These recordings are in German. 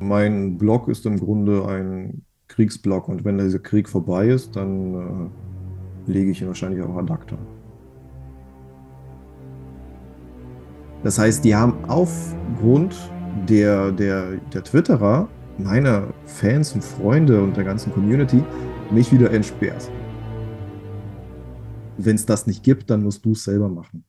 Mein Blog ist im Grunde ein Kriegsblock und wenn dieser Krieg vorbei ist, dann äh, lege ich ihn wahrscheinlich auch ad acta. Das heißt, die haben aufgrund der, der, der Twitterer, meiner Fans und Freunde und der ganzen Community, mich wieder entsperrt. Wenn es das nicht gibt, dann musst du es selber machen.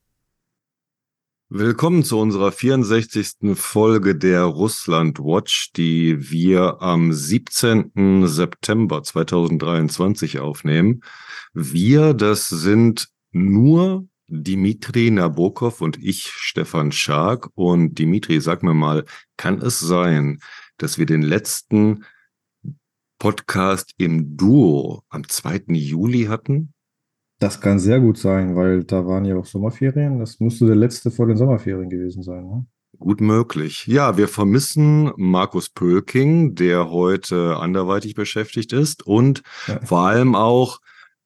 Willkommen zu unserer 64. Folge der Russland Watch, die wir am 17. September 2023 aufnehmen. Wir, das sind nur Dimitri Nabokov und ich, Stefan Schark. Und Dimitri, sag mir mal, kann es sein, dass wir den letzten Podcast im Duo am 2. Juli hatten? Das kann sehr gut sein, weil da waren ja auch Sommerferien. Das müsste der letzte vor den Sommerferien gewesen sein. Ne? Gut möglich. Ja, wir vermissen Markus Pölking, der heute anderweitig beschäftigt ist. Und ja. vor allem auch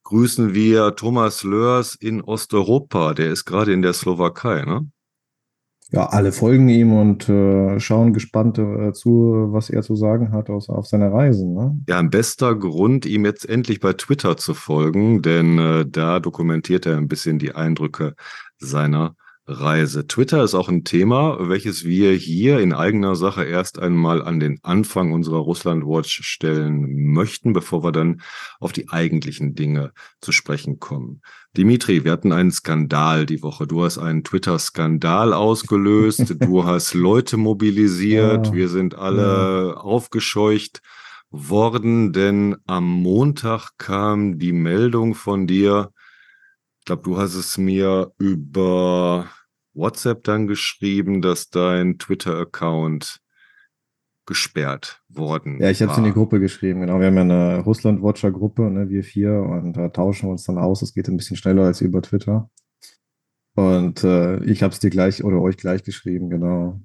grüßen wir Thomas Lörs in Osteuropa. Der ist gerade in der Slowakei, ne? Ja, alle folgen ihm und äh, schauen gespannt äh, zu, was er zu sagen hat aus, auf seiner Reisen. Ne? Ja, ein bester Grund, ihm jetzt endlich bei Twitter zu folgen, denn äh, da dokumentiert er ein bisschen die Eindrücke seiner Reise. Twitter ist auch ein Thema, welches wir hier in eigener Sache erst einmal an den Anfang unserer Russland Watch stellen möchten, bevor wir dann auf die eigentlichen Dinge zu sprechen kommen. Dimitri, wir hatten einen Skandal die Woche. Du hast einen Twitter-Skandal ausgelöst. du hast Leute mobilisiert. Ja. Wir sind alle ja. aufgescheucht worden, denn am Montag kam die Meldung von dir, ich glaube, du hast es mir über WhatsApp dann geschrieben, dass dein Twitter-Account gesperrt worden Ja, ich habe es in die Gruppe geschrieben, genau. Wir haben ja eine Russland-Watcher-Gruppe, ne, wir vier, und da tauschen wir uns dann aus. Es geht ein bisschen schneller als über Twitter. Und äh, ich habe es dir gleich oder euch gleich geschrieben, genau.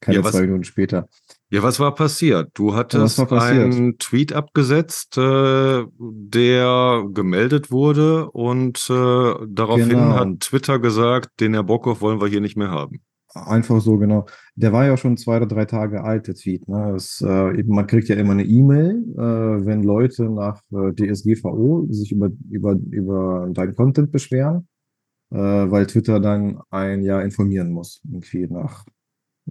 Keine ja, zwei Minuten später. Ja, was war passiert? Du hattest einen Tweet abgesetzt, äh, der gemeldet wurde und äh, daraufhin genau. hat Twitter gesagt, den Herr Bockhoff wollen wir hier nicht mehr haben. Einfach so, genau. Der war ja schon zwei oder drei Tage alt, der Tweet. Ne? Das, äh, man kriegt ja immer eine E-Mail, äh, wenn Leute nach äh, DSGVO sich über, über, über deinen Content beschweren, äh, weil Twitter dann ein Jahr informieren muss, irgendwie nach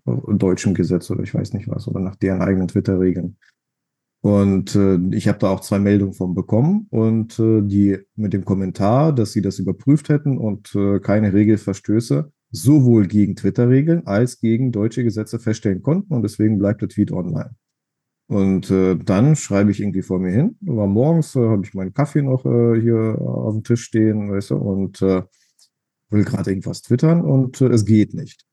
deutschem Gesetz oder ich weiß nicht was, oder nach deren eigenen Twitter-Regeln. Und äh, ich habe da auch zwei Meldungen von bekommen und äh, die mit dem Kommentar, dass sie das überprüft hätten und äh, keine Regelverstöße sowohl gegen Twitter-Regeln als gegen deutsche Gesetze feststellen konnten und deswegen bleibt der Tweet online. Und äh, dann schreibe ich irgendwie vor mir hin. War morgens, äh, habe ich meinen Kaffee noch äh, hier auf dem Tisch stehen, weißt du, und äh, will gerade irgendwas twittern und äh, es geht nicht.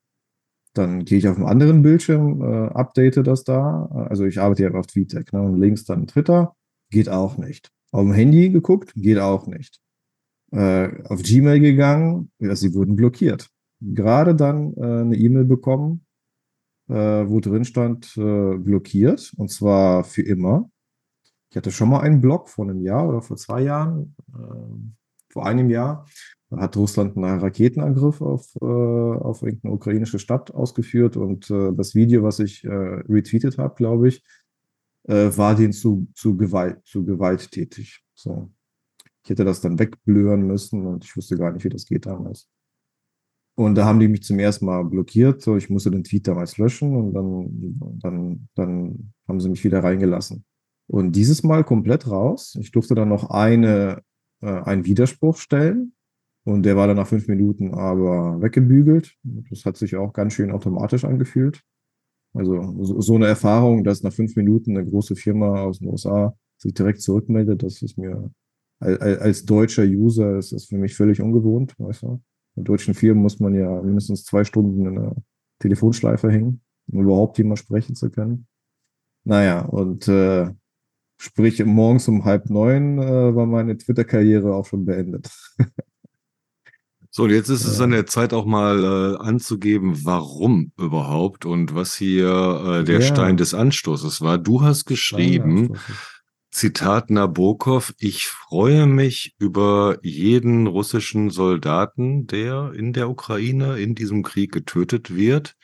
Dann gehe ich auf einen anderen Bildschirm, äh, update das da. Also ich arbeite ja auf TweetDeck ne? und links dann Twitter, geht auch nicht. Auf dem Handy geguckt, geht auch nicht. Äh, auf Gmail gegangen, ja, sie wurden blockiert. Gerade dann äh, eine E-Mail bekommen, äh, wo drin stand, äh, blockiert und zwar für immer. Ich hatte schon mal einen Blog vor einem Jahr oder vor zwei Jahren, äh, vor einem Jahr hat Russland einen Raketenangriff auf, äh, auf irgendeine ukrainische Stadt ausgeführt und äh, das Video, was ich äh, retweetet habe, glaube ich, äh, war den zu, zu, Gewalt, zu gewalttätig. So. Ich hätte das dann wegblören müssen und ich wusste gar nicht, wie das geht damals. Und da haben die mich zum ersten Mal blockiert. So, ich musste den Tweet damals löschen und dann, dann, dann haben sie mich wieder reingelassen. Und dieses Mal komplett raus. Ich durfte dann noch eine, äh, einen Widerspruch stellen und der war dann nach fünf Minuten aber weggebügelt. Das hat sich auch ganz schön automatisch angefühlt. Also so eine Erfahrung, dass nach fünf Minuten eine große Firma aus den USA sich direkt zurückmeldet, das ist mir als deutscher User ist das für mich völlig ungewohnt. Weißt du? In deutschen Firmen muss man ja mindestens zwei Stunden in einer Telefonschleife hängen, um überhaupt jemand sprechen zu können. Naja, und äh, sprich morgens um halb neun äh, war meine Twitter-Karriere auch schon beendet. So, und jetzt ist es an der Zeit auch mal äh, anzugeben, warum überhaupt und was hier äh, der ja. Stein des Anstoßes war. Du hast geschrieben, Zitat Nabokov, ich freue mich über jeden russischen Soldaten, der in der Ukraine in diesem Krieg getötet wird.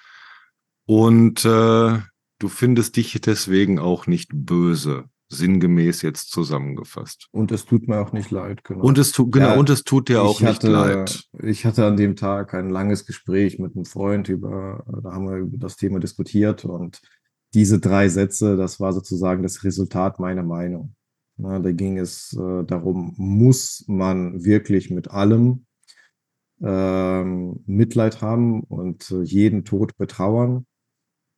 Und äh, du findest dich deswegen auch nicht böse, sinngemäß jetzt zusammengefasst. Und es tut mir auch nicht leid, genau. Und es tut, genau, ja, und es tut dir auch hatte, nicht leid. Ich hatte an dem Tag ein langes Gespräch mit einem Freund über, da haben wir über das Thema diskutiert und diese drei Sätze, das war sozusagen das Resultat meiner Meinung. Na, da ging es äh, darum, muss man wirklich mit allem ähm, Mitleid haben und äh, jeden Tod betrauern?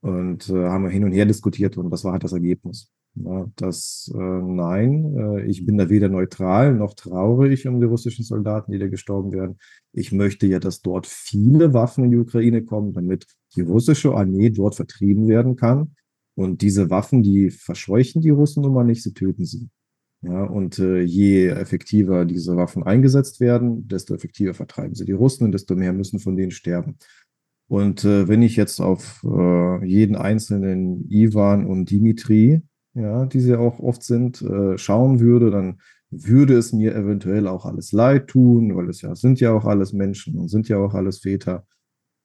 Und äh, haben wir hin und her diskutiert und das war halt das Ergebnis. Das äh, nein, äh, ich bin da weder neutral noch traurig um die russischen Soldaten, die da gestorben werden. Ich möchte ja, dass dort viele Waffen in die Ukraine kommen, damit die russische Armee dort vertrieben werden kann. Und diese Waffen, die verscheuchen die Russen nun mal nicht, sie töten sie. Ja, und äh, je effektiver diese Waffen eingesetzt werden, desto effektiver vertreiben sie die Russen und desto mehr müssen von denen sterben. Und äh, wenn ich jetzt auf äh, jeden einzelnen Ivan und Dimitri, ja, die sie auch oft sind, äh, schauen würde, dann würde es mir eventuell auch alles leid tun, weil es ja sind ja auch alles Menschen und sind ja auch alles Väter.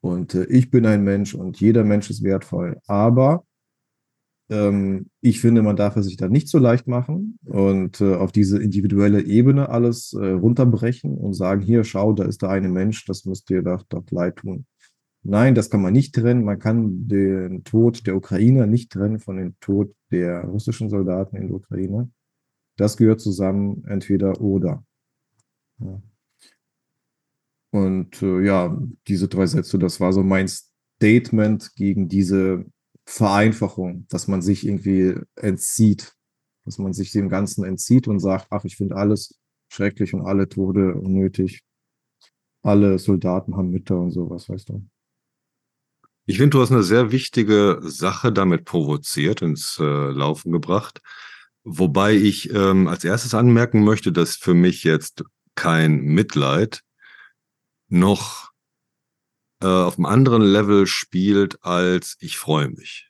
Und äh, ich bin ein Mensch und jeder Mensch ist wertvoll. Aber ähm, ich finde, man darf es sich da nicht so leicht machen und äh, auf diese individuelle Ebene alles äh, runterbrechen und sagen, hier, schau, da ist der eine Mensch, das müsst ihr doch, doch leid tun. Nein, das kann man nicht trennen. Man kann den Tod der Ukrainer nicht trennen von dem Tod der russischen Soldaten in der Ukraine. Das gehört zusammen, entweder oder. Ja. Und äh, ja, diese drei Sätze, das war so mein Statement gegen diese Vereinfachung, dass man sich irgendwie entzieht, dass man sich dem Ganzen entzieht und sagt, ach, ich finde alles schrecklich und alle Tode unnötig. Alle Soldaten haben Mütter und sowas, weißt du. Ich finde, du hast eine sehr wichtige Sache damit provoziert, ins äh, Laufen gebracht. Wobei ich ähm, als erstes anmerken möchte, dass für mich jetzt kein Mitleid noch äh, auf einem anderen Level spielt als ich freue mich.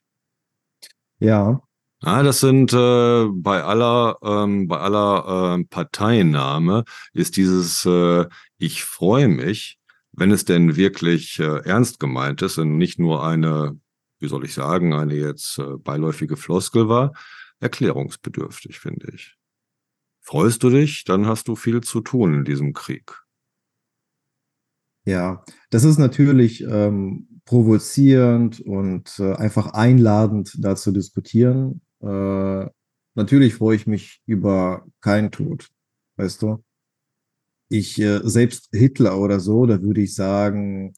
Ja. Ja, das sind äh, bei aller ähm, bei aller äh, Parteinahme ist dieses äh, ich freue mich, wenn es denn wirklich äh, ernst gemeint ist und nicht nur eine, wie soll ich sagen, eine jetzt äh, beiläufige Floskel war, erklärungsbedürftig, finde ich. Freust du dich, dann hast du viel zu tun in diesem Krieg. Ja, das ist natürlich ähm, provozierend und äh, einfach einladend, da zu diskutieren. Äh, natürlich freue ich mich über keinen Tod, weißt du. Ich, äh, selbst Hitler oder so, da würde ich sagen,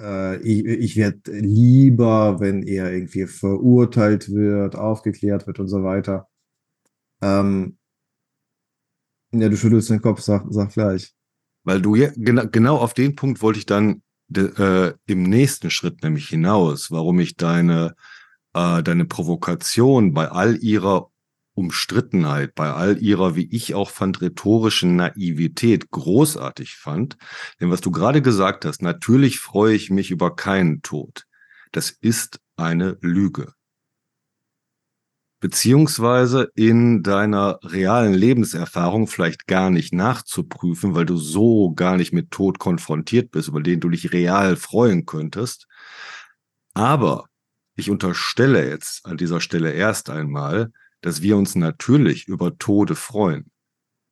äh, ich, ich werde lieber, wenn er irgendwie verurteilt wird, aufgeklärt wird und so weiter. Ähm, ja, du schüttelst den Kopf, sag, sag gleich. Weil du ja, genau, genau auf den Punkt wollte ich dann de, äh, im nächsten Schritt nämlich hinaus, warum ich deine, äh, deine Provokation bei all ihrer Umstrittenheit, bei all ihrer, wie ich auch fand, rhetorischen Naivität großartig fand. Denn was du gerade gesagt hast, natürlich freue ich mich über keinen Tod. Das ist eine Lüge beziehungsweise in deiner realen Lebenserfahrung vielleicht gar nicht nachzuprüfen, weil du so gar nicht mit Tod konfrontiert bist, über den du dich real freuen könntest. Aber ich unterstelle jetzt an dieser Stelle erst einmal, dass wir uns natürlich über Tode freuen.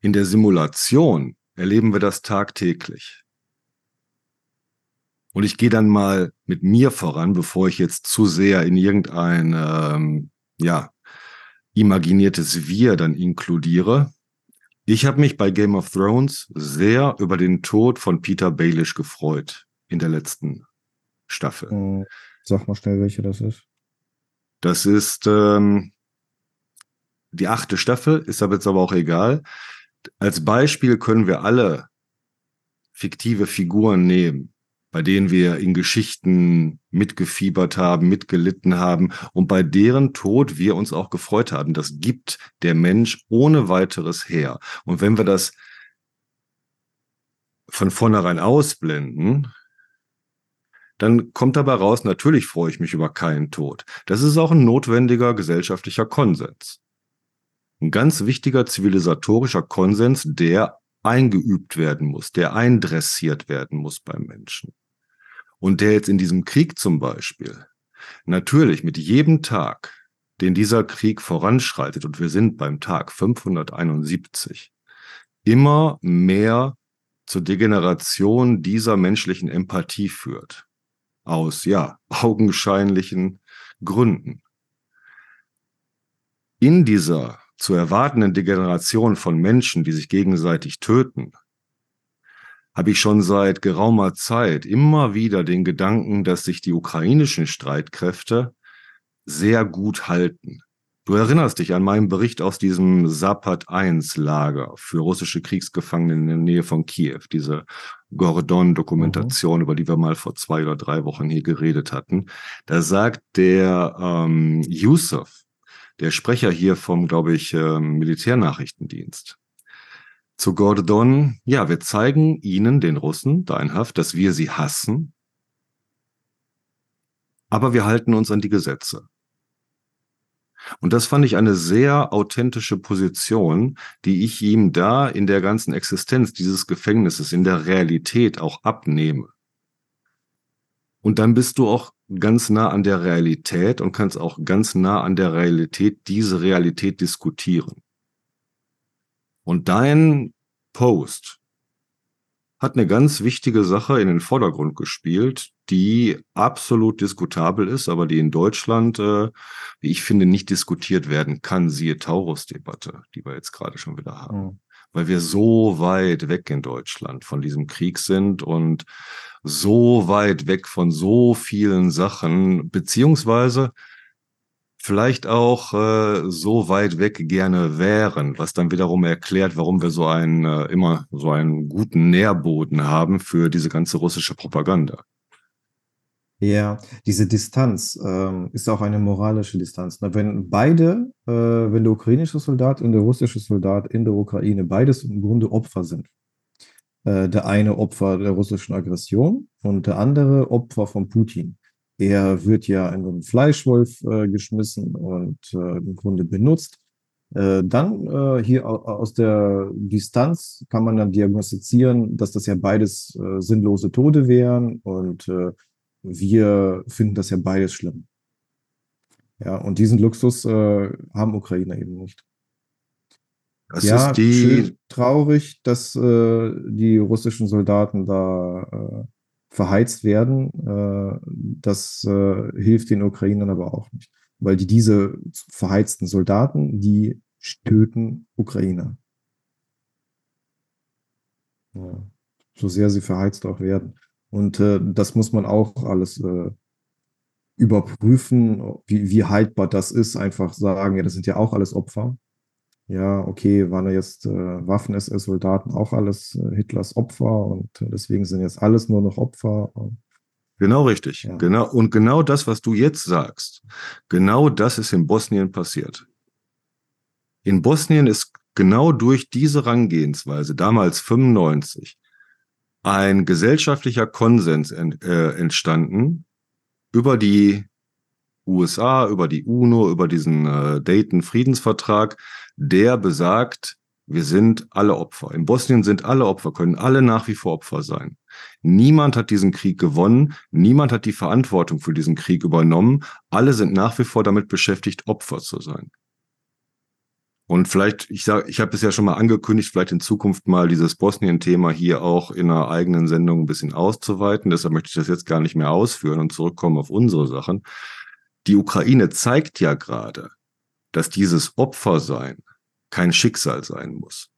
In der Simulation erleben wir das tagtäglich. Und ich gehe dann mal mit mir voran, bevor ich jetzt zu sehr in irgendein ähm, ja, imaginiertes Wir dann inkludiere. Ich habe mich bei Game of Thrones sehr über den Tod von Peter Baelish gefreut in der letzten Staffel. Hm, sag mal schnell, welche das ist. Das ist ähm, die achte Staffel, ist aber jetzt aber auch egal. Als Beispiel können wir alle fiktive Figuren nehmen bei denen wir in Geschichten mitgefiebert haben, mitgelitten haben und bei deren Tod wir uns auch gefreut haben. Das gibt der Mensch ohne weiteres her. Und wenn wir das von vornherein ausblenden, dann kommt dabei raus, natürlich freue ich mich über keinen Tod. Das ist auch ein notwendiger gesellschaftlicher Konsens. Ein ganz wichtiger zivilisatorischer Konsens, der eingeübt werden muss, der eindressiert werden muss beim Menschen. Und der jetzt in diesem Krieg zum Beispiel natürlich mit jedem Tag, den dieser Krieg voranschreitet, und wir sind beim Tag 571, immer mehr zur Degeneration dieser menschlichen Empathie führt. Aus, ja, augenscheinlichen Gründen. In dieser zu erwartenden Degeneration von Menschen, die sich gegenseitig töten, habe ich schon seit geraumer Zeit immer wieder den Gedanken, dass sich die ukrainischen Streitkräfte sehr gut halten. Du erinnerst dich an meinen Bericht aus diesem Zapat-1-Lager für russische Kriegsgefangene in der Nähe von Kiew, diese Gordon-Dokumentation, mhm. über die wir mal vor zwei oder drei Wochen hier geredet hatten. Da sagt der ähm, Yusuf, der Sprecher hier vom, glaube ich, äh, Militärnachrichtendienst, zu Gordon, ja, wir zeigen ihnen, den Russen, deinhaft, dass wir sie hassen, aber wir halten uns an die Gesetze. Und das fand ich eine sehr authentische Position, die ich ihm da in der ganzen Existenz dieses Gefängnisses, in der Realität auch abnehme. Und dann bist du auch ganz nah an der Realität und kannst auch ganz nah an der Realität diese Realität diskutieren. Und dein Post hat eine ganz wichtige Sache in den Vordergrund gespielt, die absolut diskutabel ist, aber die in Deutschland, äh, wie ich finde, nicht diskutiert werden kann. Siehe Taurus-Debatte, die wir jetzt gerade schon wieder haben. Mhm. Weil wir so weit weg in Deutschland von diesem Krieg sind und so weit weg von so vielen Sachen, beziehungsweise vielleicht auch äh, so weit weg gerne wären, was dann wiederum erklärt, warum wir so einen äh, immer so einen guten Nährboden haben für diese ganze russische Propaganda. Ja, diese Distanz ähm, ist auch eine moralische Distanz. Na, wenn beide, äh, wenn der ukrainische Soldat und der russische Soldat in der Ukraine beides im Grunde Opfer sind, äh, der eine Opfer der russischen Aggression und der andere Opfer von Putin. Er wird ja in einen Fleischwolf äh, geschmissen und äh, im Grunde benutzt. Äh, dann äh, hier aus der Distanz kann man dann diagnostizieren, dass das ja beides sinnlose Tode wären und wir finden das ja beides schlimm. Ja, und diesen Luxus haben Ukrainer eben nicht. Das ja, ist die schön traurig, dass äh, die russischen Soldaten da äh, verheizt werden. Äh, das äh, hilft den Ukrainern aber auch nicht, weil die diese verheizten Soldaten, die töten Ukrainer. Ja, so sehr sie verheizt auch werden. Und äh, das muss man auch alles äh, überprüfen, wie, wie haltbar das ist. Einfach sagen, ja, das sind ja auch alles Opfer. Ja, okay, waren ja jetzt äh, Waffen-SS-Soldaten auch alles äh, Hitlers Opfer und deswegen sind jetzt alles nur noch Opfer. Genau richtig. Ja. Genau, und genau das, was du jetzt sagst, genau das ist in Bosnien passiert. In Bosnien ist genau durch diese Rangehensweise, damals 95, ein gesellschaftlicher Konsens ent, äh, entstanden über die USA, über die UNO, über diesen äh, Dayton-Friedensvertrag, der besagt, wir sind alle Opfer. In Bosnien sind alle Opfer, können alle nach wie vor Opfer sein. Niemand hat diesen Krieg gewonnen, niemand hat die Verantwortung für diesen Krieg übernommen. Alle sind nach wie vor damit beschäftigt, Opfer zu sein. Und vielleicht, ich sage, ich habe es ja schon mal angekündigt, vielleicht in Zukunft mal dieses Bosnien-Thema hier auch in einer eigenen Sendung ein bisschen auszuweiten. Deshalb möchte ich das jetzt gar nicht mehr ausführen und zurückkommen auf unsere Sachen. Die Ukraine zeigt ja gerade, dass dieses Opfersein kein Schicksal sein muss.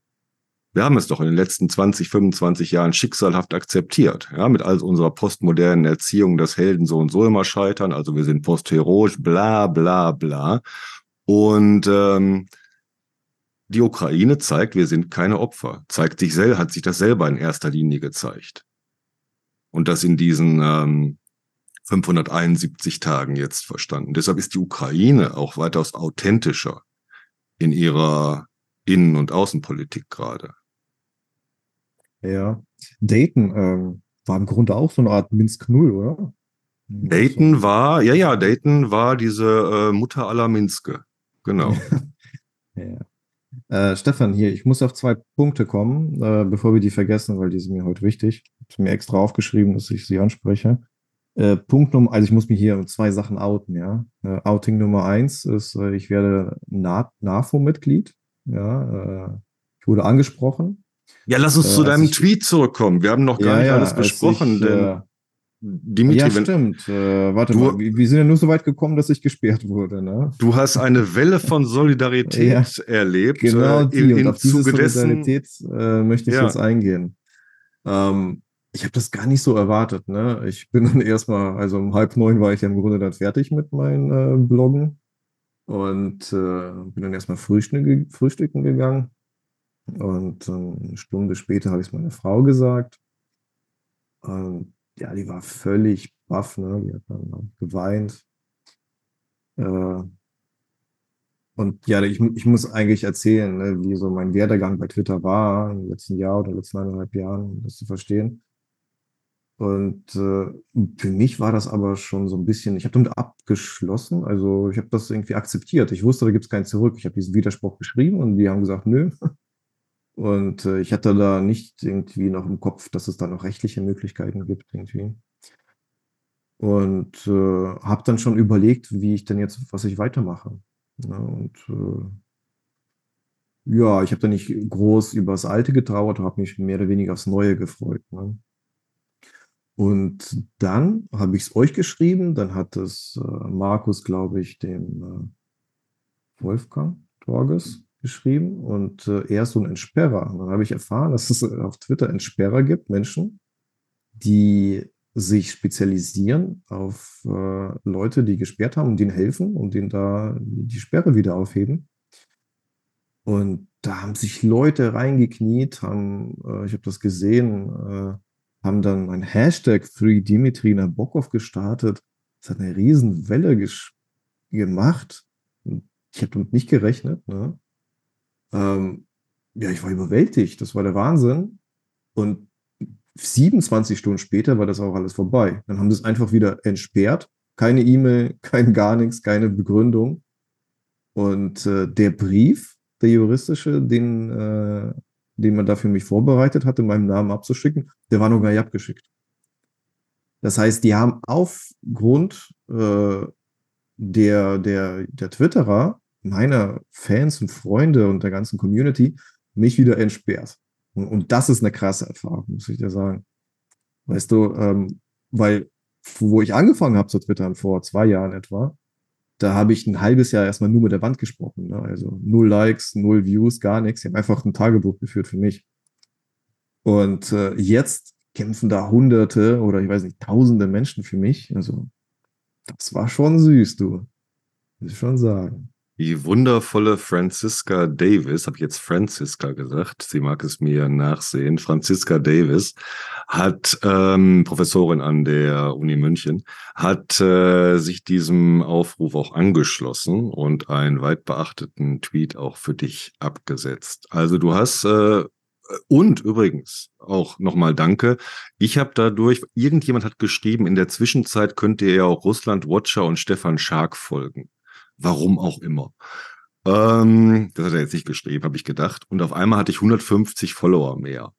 Wir haben es doch in den letzten 20, 25 Jahren schicksalhaft akzeptiert, ja, mit all unserer postmodernen Erziehung, dass Helden so und so immer scheitern, also wir sind postheroisch, bla bla bla. Und ähm, die Ukraine zeigt, wir sind keine Opfer. Zeigt sich selber, hat sich das selber in erster Linie gezeigt. Und das in diesen ähm, 571 Tagen jetzt verstanden. Deshalb ist die Ukraine auch weitaus authentischer in ihrer Innen- und Außenpolitik gerade. Ja, Dayton ähm, war im Grunde auch so eine Art Minsk Null, oder? Dayton war, ja, ja, Dayton war diese äh, Mutter aller Minske. Genau. ja. Äh, Stefan, hier, ich muss auf zwei Punkte kommen, äh, bevor wir die vergessen, weil die sind mir heute wichtig. Ich habe mir extra aufgeschrieben, dass ich sie anspreche. Äh, Punkt Nummer, also ich muss mich hier zwei Sachen outen, ja. Äh, Outing Nummer eins ist, äh, ich werde Na NAFO-Mitglied, ja. Äh, ich wurde angesprochen. Ja, lass uns zu deinem ich, Tweet zurückkommen. Wir haben noch gar ja, nicht alles besprochen, ich, denn Dimitri, ja, stimmt. Äh, warte du, mal, wir sind ja nur so weit gekommen, dass ich gesperrt wurde. Ne? Du hast eine Welle von Solidarität ja, erlebt. Genau, die. In, in und auf diese Solidarität äh, möchte ich ja. jetzt eingehen. Ähm, ich habe das gar nicht so erwartet. Ne? Ich bin dann erstmal, also um halb neun war ich ja im Grunde dann fertig mit meinen äh, Bloggen und äh, bin dann erstmal frühstücken, frühstücken gegangen. Und eine Stunde später habe ich es meiner Frau gesagt. Und ja, die war völlig baff, ne? Die hat dann geweint. Äh, und ja, ich, ich muss eigentlich erzählen, ne, wie so mein Werdegang bei Twitter war im letzten Jahr oder letzten eineinhalb Jahren, um das zu verstehen. Und äh, für mich war das aber schon so ein bisschen, ich habe damit abgeschlossen, also ich habe das irgendwie akzeptiert. Ich wusste, da gibt es keinen Zurück. Ich habe diesen Widerspruch geschrieben und die haben gesagt, nö, und äh, ich hatte da nicht irgendwie noch im Kopf, dass es da noch rechtliche Möglichkeiten gibt irgendwie. Und äh, habe dann schon überlegt, wie ich denn jetzt, was ich weitermache. Ja, ne? und äh, ja, ich habe da nicht groß über das Alte getrauert, habe mich mehr oder weniger aufs Neue gefreut. Ne? Und dann habe ich es euch geschrieben, dann hat es äh, Markus, glaube ich, dem äh, Wolfgang Torges geschrieben und äh, er ist so ein Entsperrer. Und dann habe ich erfahren, dass es auf Twitter Entsperrer gibt, Menschen, die sich spezialisieren auf äh, Leute, die gesperrt haben und denen helfen und denen da die Sperre wieder aufheben. Und da haben sich Leute reingekniet, haben, äh, ich habe das gesehen, äh, haben dann ein Hashtag 3Dimitri Nabokov gestartet. Das hat eine riesen Welle gemacht. Ich habe damit nicht gerechnet. Ne? Ähm, ja, ich war überwältigt. Das war der Wahnsinn. Und 27 Stunden später war das auch alles vorbei. Dann haben sie es einfach wieder entsperrt. Keine E-Mail, kein gar nichts, keine Begründung. Und äh, der Brief, der juristische, den, äh, den man dafür mich vorbereitet hatte, meinem Namen abzuschicken, der war noch gar nicht abgeschickt. Das heißt, die haben aufgrund äh, der, der, der Twitterer meiner Fans und Freunde und der ganzen Community mich wieder entsperrt. Und, und das ist eine krasse Erfahrung, muss ich dir sagen. Weißt du, ähm, weil wo ich angefangen habe zu twittern, vor zwei Jahren etwa, da habe ich ein halbes Jahr erstmal nur mit der Wand gesprochen. Ne? Also null Likes, null Views, gar nichts. Ich habe einfach ein Tagebuch geführt für mich. Und äh, jetzt kämpfen da Hunderte oder ich weiß nicht, Tausende Menschen für mich. Also das war schon süß, du. Muss ich schon sagen. Die wundervolle Franziska Davis, habe ich jetzt Franziska gesagt, sie mag es mir nachsehen, Franziska Davis hat ähm, Professorin an der Uni München, hat äh, sich diesem Aufruf auch angeschlossen und einen weit beachteten Tweet auch für dich abgesetzt. Also du hast äh, und übrigens auch nochmal Danke. Ich habe dadurch, irgendjemand hat geschrieben, in der Zwischenzeit könnt ihr ja auch Russland Watcher und Stefan Schark folgen. Warum auch immer. Ähm, das hat er jetzt nicht geschrieben, habe ich gedacht. Und auf einmal hatte ich 150 Follower mehr.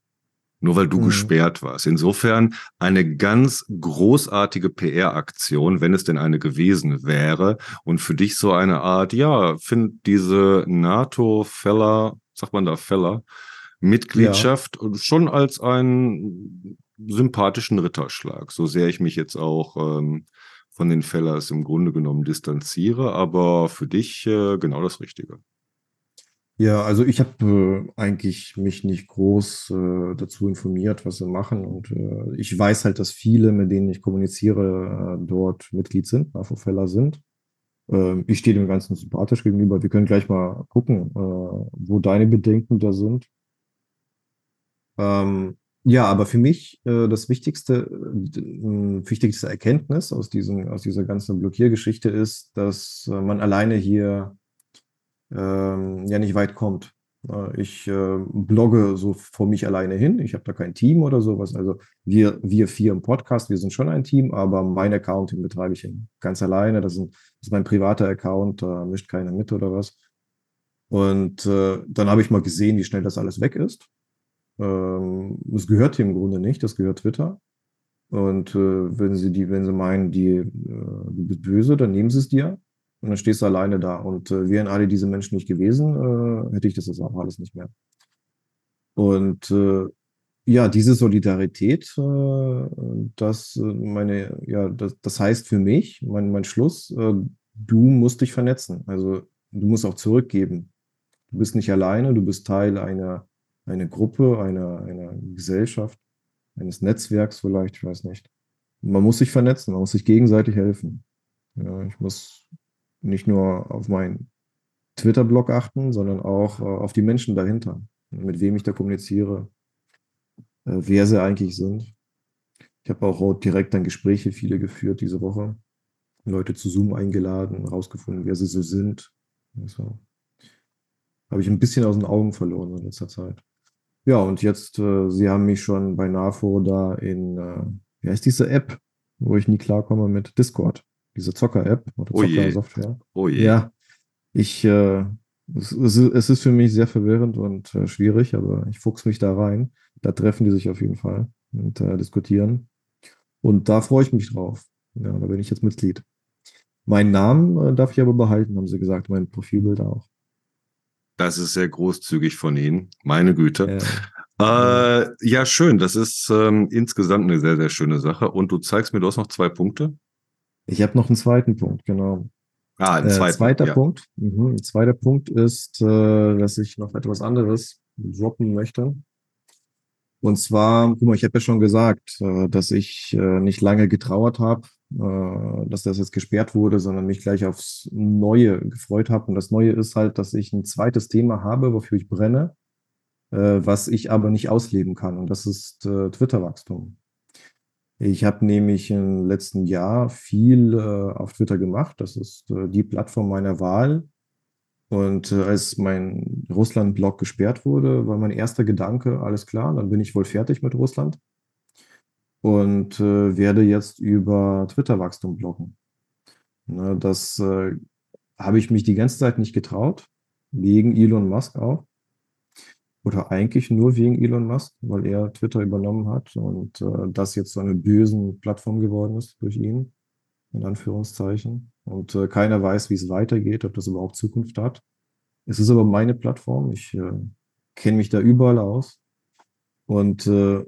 Nur weil du mhm. gesperrt warst. Insofern eine ganz großartige PR-Aktion, wenn es denn eine gewesen wäre. Und für dich so eine Art, ja, find diese NATO-Feller, sagt man da Feller, Mitgliedschaft ja. schon als einen sympathischen Ritterschlag. So sehr ich mich jetzt auch ähm, von den Fellers im Grunde genommen distanziere, aber für dich äh, genau das Richtige. Ja, also ich habe äh, eigentlich mich nicht groß äh, dazu informiert, was sie machen. Und äh, ich weiß halt, dass viele, mit denen ich kommuniziere, äh, dort Mitglied sind, NAFO-Feller sind. Ähm, ich stehe dem Ganzen sympathisch gegenüber. Wir können gleich mal gucken, äh, wo deine Bedenken da sind. Ähm, ja, aber für mich äh, das wichtigste, äh, wichtigste Erkenntnis aus, diesem, aus dieser ganzen Blockiergeschichte ist, dass äh, man alleine hier ähm, ja nicht weit kommt. Ich äh, blogge so vor mich alleine hin. Ich habe da kein Team oder sowas. Also wir, wir vier im Podcast, wir sind schon ein Team, aber mein Account, den betreibe ich ganz alleine. Das, sind, das ist mein privater Account, da mischt keiner mit oder was. Und äh, dann habe ich mal gesehen, wie schnell das alles weg ist. Ähm, das gehört hier im Grunde nicht, das gehört Twitter. Und äh, wenn sie die, wenn sie meinen, die, äh, du bist böse, dann nehmen sie es dir und dann stehst du alleine da. Und äh, wären alle diese Menschen nicht gewesen, äh, hätte ich das auch alles nicht mehr. Und äh, ja, diese Solidarität, äh, das meine, ja, das, das heißt für mich, mein, mein Schluss, du musst dich vernetzen. Also du musst auch zurückgeben. Du bist nicht alleine, du bist Teil einer, einer Gruppe, einer, einer Gesellschaft, eines Netzwerks vielleicht, ich weiß nicht. Man muss sich vernetzen, man muss sich gegenseitig helfen. Ja, ich muss nicht nur auf meinen Twitter-Blog achten, sondern auch äh, auf die Menschen dahinter, mit wem ich da kommuniziere, äh, wer sie eigentlich sind. Ich habe auch direkt dann Gespräche, viele geführt diese Woche. Leute zu Zoom eingeladen, rausgefunden, wer sie so sind. Also, habe ich ein bisschen aus den Augen verloren in letzter Zeit. Ja, und jetzt, äh, sie haben mich schon bei NAFO da in, äh, wie heißt diese App, wo ich nie klarkomme mit Discord, diese Zocker-App oder Oh. Zocker-Software. Oh je. Ja, ich, äh, es, es ist für mich sehr verwirrend und äh, schwierig, aber ich fuchs mich da rein. Da treffen die sich auf jeden Fall und äh, diskutieren. Und da freue ich mich drauf. Ja, da bin ich jetzt Mitglied. Meinen Namen äh, darf ich aber behalten, haben sie gesagt, mein Profilbild auch. Das ist sehr großzügig von Ihnen. Meine Güte. Äh, Äh, ja, schön. Das ist ähm, insgesamt eine sehr, sehr schöne Sache. Und du zeigst mir, du hast noch zwei Punkte. ich habe noch einen zweiten Punkt, genau. Ah, ein Äh, zweiter. zweiter ja. Punkt. Mhm. Ein zweiter Punkt ist, äh, dass ich noch etwas anderes droppen möchte. Und zwar, guck mal, ich habe ja schon gesagt, äh, dass ich äh, nicht lange getrauert habe, äh, dass das jetzt gesperrt wurde, sondern mich gleich aufs Neue gefreut habe. Und das Neue ist halt, dass ich ein zweites Thema habe, wofür ich brenne, äh, was ich aber nicht ausleben kann. Und das ist äh, Twitter-Wachstum. Ich habe nämlich im letzten Jahr viel äh, auf Twitter gemacht. Das ist äh, die Plattform meiner Wahl. Und äh, als mein Russland-Blog gesperrt wurde, war mein erster Gedanke, alles klar, dann bin ich wohl fertig mit Russland und äh, werde jetzt über Twitter-Wachstum bloggen. Ne, das äh, habe ich mich die ganze Zeit nicht getraut, wegen Elon Musk auch. Oder eigentlich nur wegen Elon Musk, weil er Twitter übernommen hat und äh, das jetzt so eine bösen Plattform geworden ist durch ihn, in Anführungszeichen. Und äh, keiner weiß, wie es weitergeht, ob das überhaupt Zukunft hat. Es ist aber meine Plattform. Ich äh, kenne mich da überall aus. Und äh,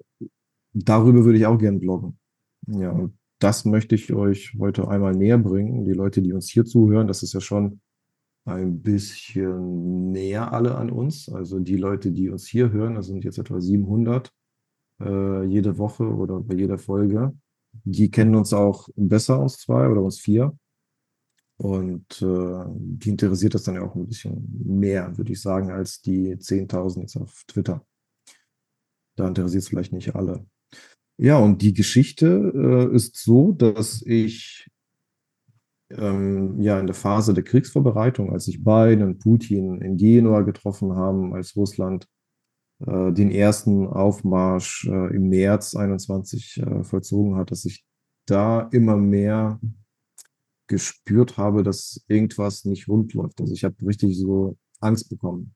darüber würde ich auch gern bloggen. Ja, und das möchte ich euch heute einmal näher bringen. Die Leute, die uns hier zuhören, das ist ja schon ein bisschen näher alle an uns. Also die Leute, die uns hier hören, das sind jetzt etwa 700 äh, jede Woche oder bei jeder Folge. Die kennen uns auch besser, uns zwei oder uns vier. Und äh, die interessiert das dann ja auch ein bisschen mehr, würde ich sagen, als die 10.000 jetzt auf Twitter. Da interessiert es vielleicht nicht alle. Ja, und die Geschichte äh, ist so, dass ich ähm, ja in der Phase der Kriegsvorbereitung, als sich Biden und Putin in Genua getroffen haben, als Russland äh, den ersten Aufmarsch äh, im März 21 äh, vollzogen hat, dass ich da immer mehr gespürt habe, dass irgendwas nicht rund läuft. Also ich habe richtig so Angst bekommen.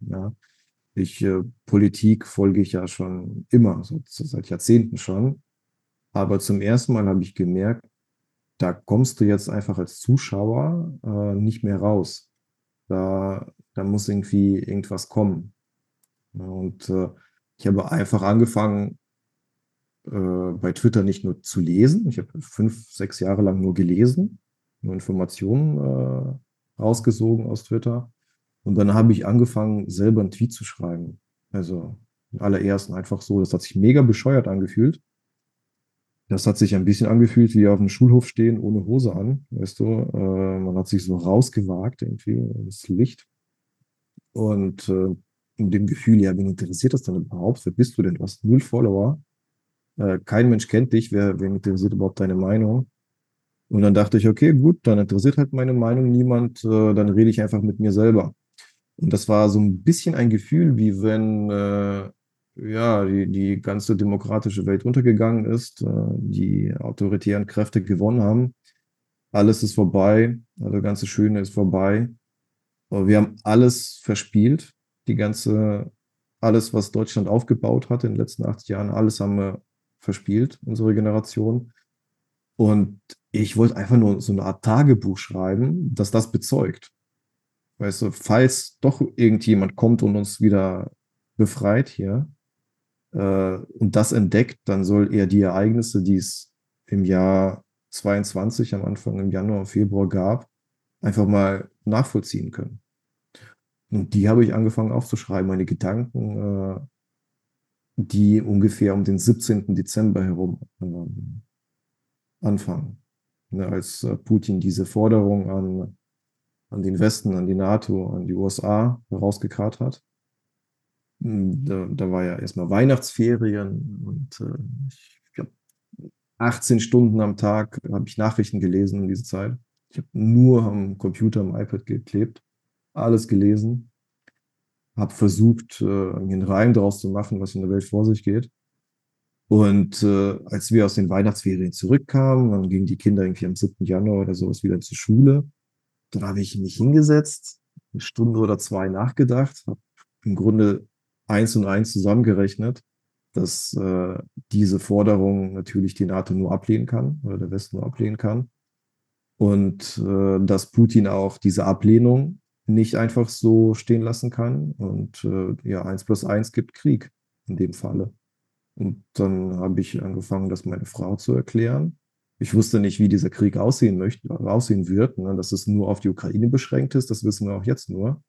Ja, ich äh, Politik folge ich ja schon immer, so, so seit Jahrzehnten schon. Aber zum ersten Mal habe ich gemerkt, da kommst du jetzt einfach als Zuschauer äh, nicht mehr raus. Da, da muss irgendwie irgendwas kommen. Ja, und äh, ich habe einfach angefangen, äh, bei Twitter nicht nur zu lesen. Ich habe fünf, sechs Jahre lang nur gelesen, nur Informationen äh, rausgesogen aus Twitter. Und dann habe ich angefangen, selber einen Tweet zu schreiben. Also den allerersten einfach so. Das hat sich mega bescheuert angefühlt. Das hat sich ein bisschen angefühlt wie auf dem Schulhof stehen ohne Hose an, weißt du. Äh, man hat sich so rausgewagt irgendwie ins Licht. Und äh, in dem Gefühl, ja, wen interessiert das denn überhaupt? Wer bist du denn? Du hast null Follower. Äh, kein Mensch kennt dich. Wer, wen interessiert überhaupt deine Meinung? Und dann dachte ich, okay, gut, dann interessiert halt meine Meinung niemand. Äh, dann rede ich einfach mit mir selber. Und das war so ein bisschen ein Gefühl, wie wenn äh, ja, die, die ganze demokratische Welt untergegangen ist, äh, die autoritären Kräfte gewonnen haben. Alles ist vorbei, also ganze Schöne ist vorbei. Aber wir haben alles verspielt, die ganze, alles, was Deutschland aufgebaut hat in den letzten 80 Jahren, alles haben wir verspielt, unsere Generation. Und ich wollte einfach nur so eine Art Tagebuch schreiben, das das bezeugt. Weißt du, falls doch irgendjemand kommt und uns wieder befreit hier äh, und das entdeckt, dann soll er die Ereignisse, die es im Jahr 22 am Anfang im Januar und Februar gab, einfach mal nachvollziehen können. Und die habe ich angefangen aufzuschreiben, meine Gedanken, äh, die ungefähr um den 17. Dezember herum äh, anfangen. Ne, als äh, Putin diese Forderung an, an den Westen, an die NATO, an die USA herausgekarrt hat. Hm, da, da war ja erstmal Weihnachtsferien und äh, ich glaube, 18 Stunden am Tag habe ich Nachrichten gelesen in dieser Zeit. Ich habe nur am Computer, am iPad geklebt, alles gelesen, habe versucht, äh, einen Reim daraus zu machen, was in der Welt vor sich geht. Und äh, als wir aus den Weihnachtsferien zurückkamen, dann gingen die Kinder irgendwie am 7. Januar oder sowas wieder zur Schule. Dann habe ich mich hingesetzt, eine Stunde oder zwei nachgedacht, habe im Grunde eins und eins zusammengerechnet, dass äh, diese Forderung natürlich die NATO nur ablehnen kann oder der Westen nur ablehnen kann. Und äh, dass Putin auch diese Ablehnung nicht einfach so stehen lassen kann. Und äh, ja, eins plus eins gibt Krieg in dem Falle. Und dann habe ich angefangen, das meiner Frau zu erklären. Ich wusste nicht, wie dieser Krieg aussehen möchte, aussehen wird. Ne? Dass es nur auf die Ukraine beschränkt ist, das wissen wir auch jetzt nur.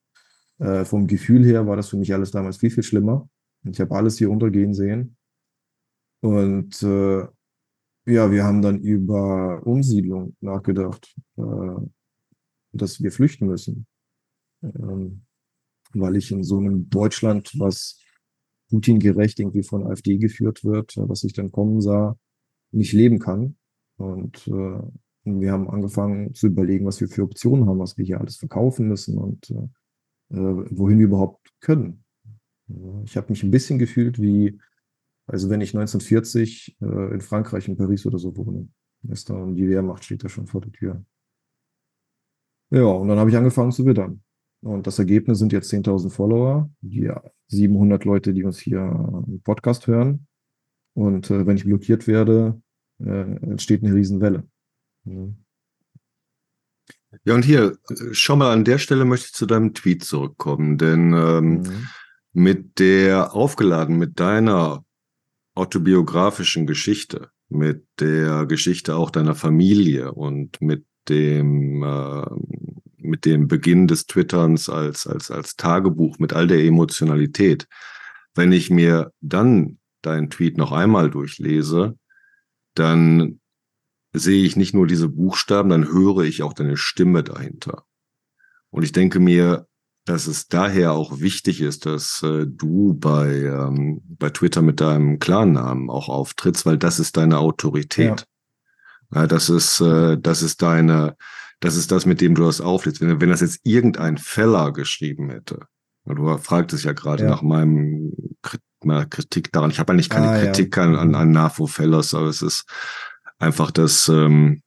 Äh, vom Gefühl her war das für mich alles damals viel, viel schlimmer. Ich habe alles hier untergehen sehen. Und äh, ja, wir haben dann über Umsiedlung nachgedacht, äh, dass wir flüchten müssen. Ähm, weil ich in so einem Deutschland, was Putin-gerecht irgendwie von AfD geführt wird, was ich dann kommen sah, nicht leben kann. Und äh, wir haben angefangen zu überlegen, was wir für Optionen haben, was wir hier alles verkaufen müssen und äh, äh, wohin wir überhaupt können. Ich habe mich ein bisschen gefühlt wie, also wenn ich 1940 äh, in Frankreich, in Paris oder so wohne. Ist da, und die Wehrmacht steht da schon vor der Tür. Ja, und dann habe ich angefangen zu wittern. Und das Ergebnis sind jetzt 10.000 Follower, die 700 Leute, die uns hier im Podcast hören. Und äh, wenn ich blockiert werde, äh, entsteht eine Riesenwelle. Mhm. Ja, und hier, schau mal, an der Stelle möchte ich zu deinem Tweet zurückkommen, denn ähm, mhm. mit der aufgeladen, mit deiner autobiografischen Geschichte, mit der Geschichte auch deiner Familie und mit dem, äh, mit dem Beginn des Twitterns als, als, als Tagebuch, mit all der Emotionalität, wenn ich mir dann deinen Tweet noch einmal durchlese, dann sehe ich nicht nur diese Buchstaben, dann höre ich auch deine Stimme dahinter. Und ich denke mir, dass es daher auch wichtig ist, dass äh, du bei, ähm, bei Twitter mit deinem Klarnamen auch auftrittst, weil das ist deine Autorität. Ja. ja das ist, äh, das ist deine, das ist das, mit dem du das auflädst. Wenn, wenn das jetzt irgendein Feller geschrieben hätte, du fragtest ja gerade ja. nach meinem meiner Kritik daran. Ich habe eigentlich keine ah, Kritik ja. an, an, an NAFO Fellers, aber es ist einfach das ähm,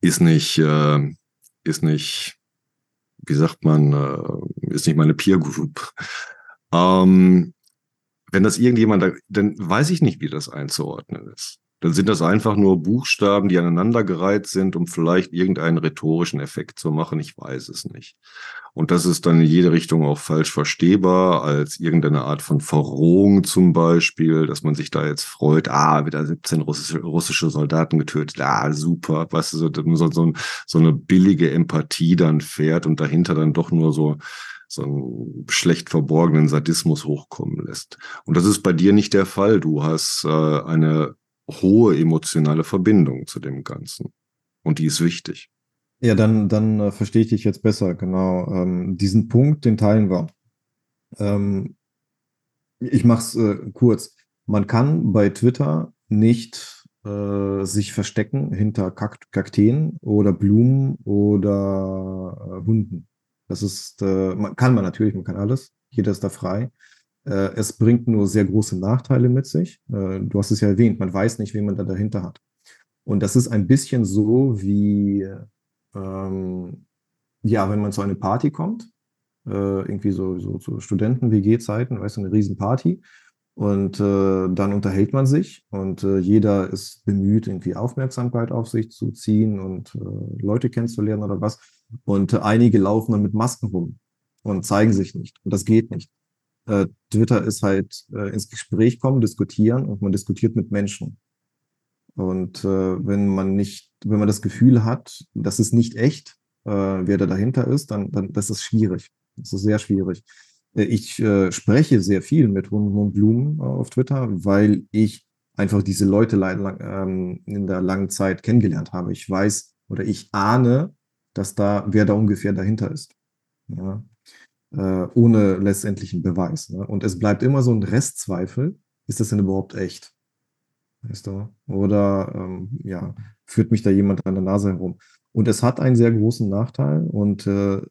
ist nicht, äh, ist nicht, wie sagt man, äh, ist nicht meine Peer Group. Ähm, wenn das irgendjemand, dann weiß ich nicht, wie das einzuordnen ist dann sind das einfach nur Buchstaben, die aneinandergereiht sind, um vielleicht irgendeinen rhetorischen Effekt zu machen. Ich weiß es nicht. Und das ist dann in jede Richtung auch falsch verstehbar, als irgendeine Art von Verrohung zum Beispiel, dass man sich da jetzt freut, ah, wieder 17 russische, russische Soldaten getötet, ah, super, was du, so, so, so eine billige Empathie dann fährt und dahinter dann doch nur so so einen schlecht verborgenen Sadismus hochkommen lässt. Und das ist bei dir nicht der Fall. Du hast äh, eine hohe emotionale Verbindung zu dem Ganzen. Und die ist wichtig. Ja, dann, dann äh, verstehe ich dich jetzt besser, genau. Ähm, diesen Punkt, den teilen wir. Ähm, ich mache es äh, kurz. Man kann bei Twitter nicht äh, sich verstecken hinter Kakt Kakteen oder Blumen oder äh, Hunden. Das ist, äh, man, kann man natürlich, man kann alles. Jeder ist da frei. Äh, es bringt nur sehr große Nachteile mit sich. Äh, du hast es ja erwähnt, man weiß nicht, wen man da dahinter hat. Und das ist ein bisschen so wie, ähm, ja, wenn man zu einer Party kommt, äh, irgendwie so, so, so Studenten-WG-Zeiten, weißt du, eine Riesenparty. Und äh, dann unterhält man sich und äh, jeder ist bemüht, irgendwie Aufmerksamkeit auf sich zu ziehen und äh, Leute kennenzulernen oder was. Und einige laufen dann mit Masken rum und zeigen sich nicht. Und das geht nicht. Äh, Twitter ist halt äh, ins Gespräch kommen, diskutieren und man diskutiert mit Menschen. Und äh, wenn man nicht, wenn man das Gefühl hat, das ist nicht echt, äh, wer da dahinter ist, dann, dann das ist schwierig. Das ist sehr schwierig. Äh, ich äh, spreche sehr viel mit Hunden und Blumen auf Twitter, weil ich einfach diese Leute lang, ähm, in der langen Zeit kennengelernt habe. Ich weiß oder ich ahne, dass da, wer da ungefähr dahinter ist. Ja? Äh, ohne letztendlichen Beweis. Ne? Und es bleibt immer so ein Restzweifel, ist das denn überhaupt echt? Weißt du? Oder ähm, ja, führt mich da jemand an der Nase herum? Und es hat einen sehr großen Nachteil und äh,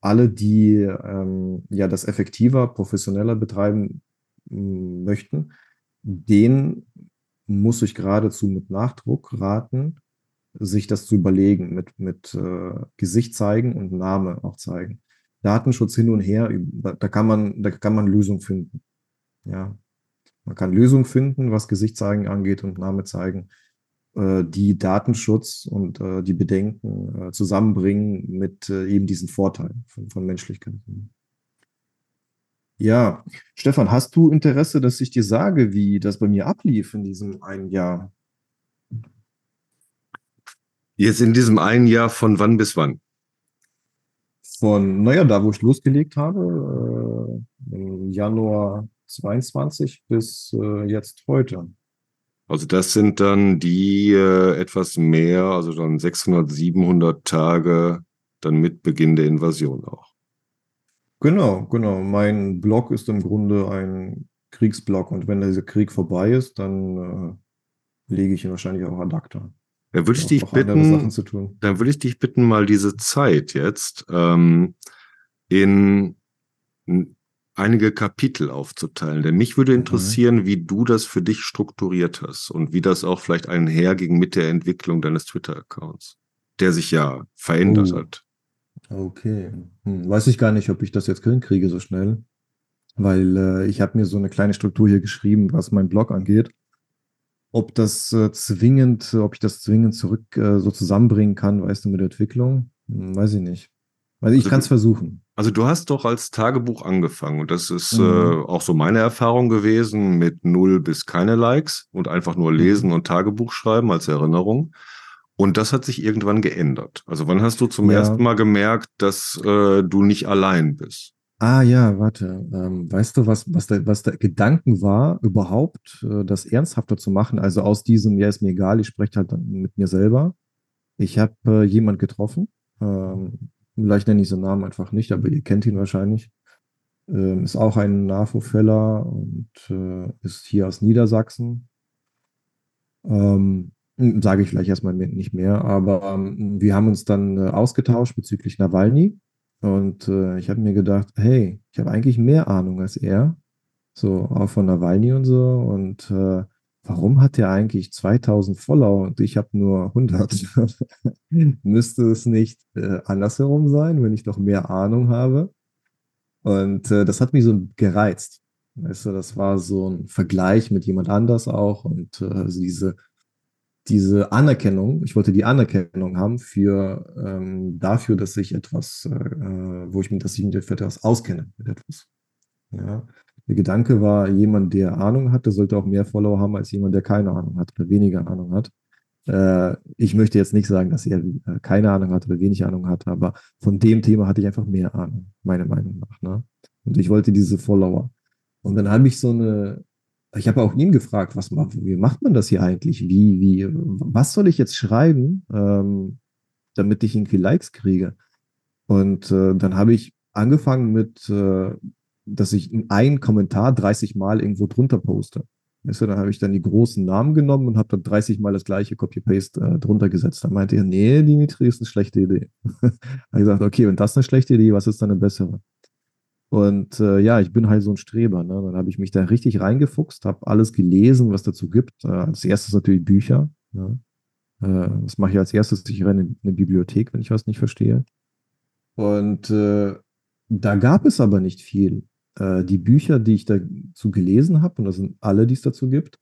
alle, die ähm, ja das effektiver, professioneller betreiben möchten, denen muss ich geradezu mit Nachdruck raten, sich das zu überlegen, mit, mit äh, Gesicht zeigen und Name auch zeigen. Datenschutz hin und her, da kann man, da kann man Lösungen finden. Ja. Man kann Lösungen finden, was Gesicht zeigen angeht und Name zeigen. Äh, die Datenschutz und äh, die Bedenken äh, zusammenbringen mit eben diesen Vorteilen von, von Menschlichkeit. Ja, Stefan, hast du Interesse, dass ich dir sage, wie das bei mir ablief in diesem einen Jahr? Jetzt in diesem einen Jahr von wann bis wann? Von, naja, da wo ich losgelegt habe, äh, im Januar 22 bis äh, jetzt heute. Also das sind dann die äh, etwas mehr, also dann 600, 700 Tage dann mit Beginn der Invasion auch. Genau, genau. Mein Blog ist im Grunde ein Kriegsblog und wenn dieser Krieg vorbei ist, dann äh, lege ich ihn wahrscheinlich auch ad acta. Ja, würde ich dich bitten, dann würde ich dich bitten, mal diese Zeit jetzt ähm, in einige Kapitel aufzuteilen. Denn mich würde mhm. interessieren, mhm. wie du das für dich strukturiert hast und wie das auch vielleicht einherging mit der Entwicklung deines Twitter-Accounts, der sich ja verändert oh. hat. Okay. Hm. Weiß ich gar nicht, ob ich das jetzt hinkriege so schnell, weil äh, ich habe mir so eine kleine Struktur hier geschrieben, was mein Blog angeht. Ob das äh, zwingend, ob ich das zwingend zurück äh, so zusammenbringen kann, weißt du, mit der Entwicklung, hm, weiß ich nicht. Also ich also kann es versuchen. Also du hast doch als Tagebuch angefangen und das ist mhm. äh, auch so meine Erfahrung gewesen mit null bis keine Likes und einfach nur mhm. lesen mhm. und Tagebuch schreiben als Erinnerung. Und das hat sich irgendwann geändert. Also wann hast du zum ja. ersten Mal gemerkt, dass äh, du nicht allein bist? Ah ja, warte. Ähm, weißt du, was, was, der, was der Gedanken war, überhaupt äh, das ernsthafter zu machen? Also aus diesem, ja, ist mir egal, ich spreche halt mit mir selber. Ich habe äh, jemand getroffen, ähm, Vielleicht nenne ich seinen Namen einfach nicht, aber ihr kennt ihn wahrscheinlich. Ähm, ist auch ein NAFO-Feller und äh, ist hier aus Niedersachsen. Ähm, Sage ich vielleicht erstmal nicht mehr, aber ähm, wir haben uns dann äh, ausgetauscht bezüglich Nawalny und äh, ich habe mir gedacht, hey, ich habe eigentlich mehr Ahnung als er, so auch von Nawalny und so und äh, warum hat er eigentlich 2000 Follower und ich habe nur 100? Müsste es nicht äh, andersherum sein, wenn ich noch mehr Ahnung habe? Und äh, das hat mich so gereizt. Weißt du, das war so ein Vergleich mit jemand anders auch und äh, also diese, diese Anerkennung, ich wollte die Anerkennung haben für ähm, dafür, dass ich etwas, äh, äh wo ich mich, dass ich mich für etwas auskenne, mit etwas. Ja. Der Gedanke war, jemand, der Ahnung hatte, sollte auch mehr Follower haben als jemand, der keine Ahnung hat oder weniger Ahnung hat. Äh, ich möchte jetzt nicht sagen, dass er äh, keine Ahnung hat oder wenig Ahnung hat, aber von dem Thema hatte ich einfach mehr Ahnung, meiner Meinung nach. Ne? Und ich wollte diese Follower. Und dann habe ich so eine, ich habe auch ihn gefragt, was wie macht man das hier eigentlich? Wie, wie, was soll ich jetzt schreiben, ähm, damit ich irgendwie Likes kriege? Und äh, dann habe ich angefangen mit äh, dass ich einen Kommentar 30 Mal irgendwo drunter poste. Weißt du, dann habe ich dann die großen Namen genommen und habe dann 30 Mal das gleiche Copy-Paste äh, drunter gesetzt. Dann meinte er, nee, Dimitri, ist eine schlechte Idee. habe ich gesagt, okay, wenn das eine schlechte Idee, was ist dann eine bessere? Und äh, ja, ich bin halt so ein Streber. Ne? Dann habe ich mich da richtig reingefuchst, habe alles gelesen, was dazu gibt. Äh, als erstes natürlich Bücher. Ne? Äh, das mache ich als erstes. Ich renne in eine Bibliothek, wenn ich was nicht verstehe. Und äh, da gab es aber nicht viel. äh, die Bücher, die ich dazu gelesen habe, und das sind alle, die es dazu gibt,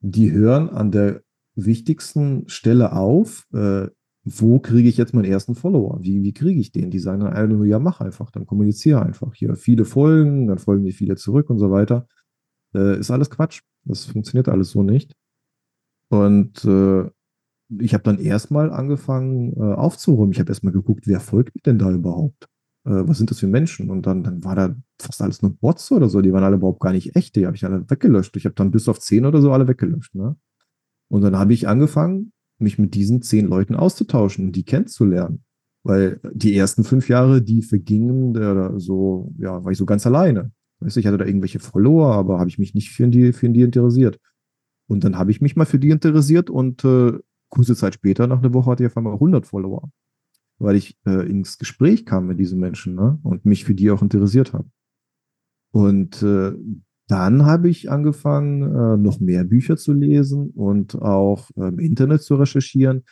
die hören an der wichtigsten Stelle auf, äh, wo kriege ich jetzt meinen ersten Follower? Wie, wie kriege ich den? Die sagen dann ja, mach einfach, dann kommuniziere einfach. Hier viele folgen, dann folgen die viele zurück und so weiter. Äh, ist alles Quatsch. Das funktioniert alles so nicht. Und äh, ich habe dann erstmal angefangen äh, aufzuräumen. Ich habe erstmal geguckt, wer folgt mir denn da überhaupt? Äh, was sind das für Menschen? Und dann, dann war da fast alles nur Bots oder so. Die waren alle überhaupt gar nicht echt. Die habe ich alle weggelöscht. Ich habe dann bis auf zehn oder so alle weggelöscht. Ne? Und dann habe ich angefangen, mich mit diesen zehn Leuten auszutauschen und die kennenzulernen. Weil die ersten fünf Jahre, die vergingen, der, so, ja, war ich so ganz alleine. Weißt du, ich hatte da irgendwelche Follower, aber habe ich mich nicht für die, für die interessiert. Und dann habe ich mich mal für die interessiert und äh, kurze Zeit später, nach einer Woche, hatte ich auf einmal 100 Follower. Weil ich äh, ins Gespräch kam mit diesen Menschen ne? und mich für die auch interessiert habe. Und äh, dann habe ich angefangen, äh, noch mehr Bücher zu lesen und auch im Internet zu recherchieren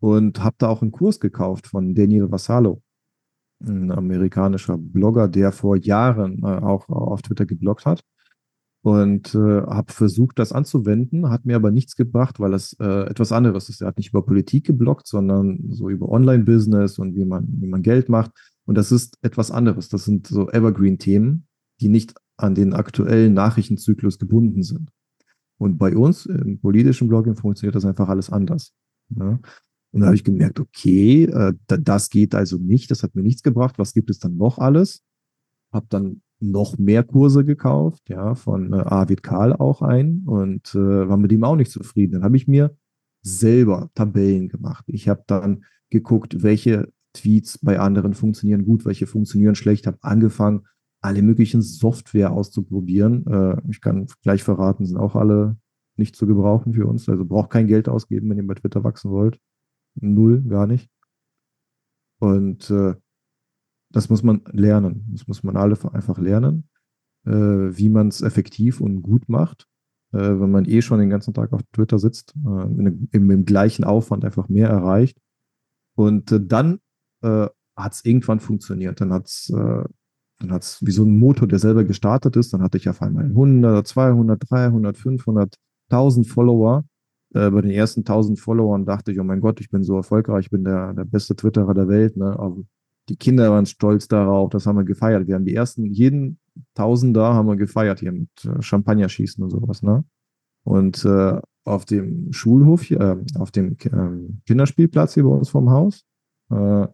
und habe da auch einen Kurs gekauft von Daniel Vassallo, ein amerikanischer Blogger, der vor Jahren äh, auch auf Twitter gebloggt hat und äh, habe versucht, das anzuwenden, hat mir aber nichts gebracht, weil das äh, etwas anderes ist. Er hat nicht über Politik geblockt, sondern so über Online-Business und wie man, wie man Geld macht. Und das ist etwas anderes. Das sind so Evergreen-Themen, die nicht an den aktuellen Nachrichtenzyklus gebunden sind. Und bei uns im politischen Blogging funktioniert das einfach alles anders. Ne? Und da habe ich gemerkt, okay, äh, das geht also nicht, das hat mir nichts gebracht. Was gibt es dann noch alles? Habe dann noch mehr Kurse gekauft, ja, von äh, Arvid Karl auch ein und äh, war mit ihm auch nicht zufrieden. Dann habe ich mir selber Tabellen gemacht. Ich habe dann geguckt, welche Tweets bei anderen funktionieren gut, welche funktionieren schlecht, habe angefangen, alle möglichen Software auszuprobieren. Äh, ich kann gleich verraten, sind auch alle nicht zu gebrauchen für uns. Also braucht kein Geld ausgeben, wenn ihr bei Twitter wachsen wollt. Null, gar nicht. Und äh, das muss man lernen. Das muss man alle einfach lernen, äh, wie man es effektiv und gut macht. Äh, wenn man eh schon den ganzen Tag auf Twitter sitzt, äh, im, im, gleichen Aufwand einfach mehr erreicht. Und äh, dann äh, hat es irgendwann funktioniert. Dann hat es dann hat es wie so ein Motor, der selber gestartet ist. Dann hatte ich auf einmal 100, 200, 300, 500, 1000 Follower. Äh, bei den ersten 1000 Followern dachte ich, oh mein Gott, ich bin so erfolgreich, ich bin der, der beste Twitterer der Welt. Ne? Aber die Kinder waren stolz darauf, das haben wir gefeiert. Wir haben die ersten, jeden Tausender haben wir gefeiert hier mit äh, Champagnerschießen und sowas. Ne? Und äh, auf dem Schulhof, hier, äh, auf dem äh, Kinderspielplatz hier bei uns vorm Haus, äh,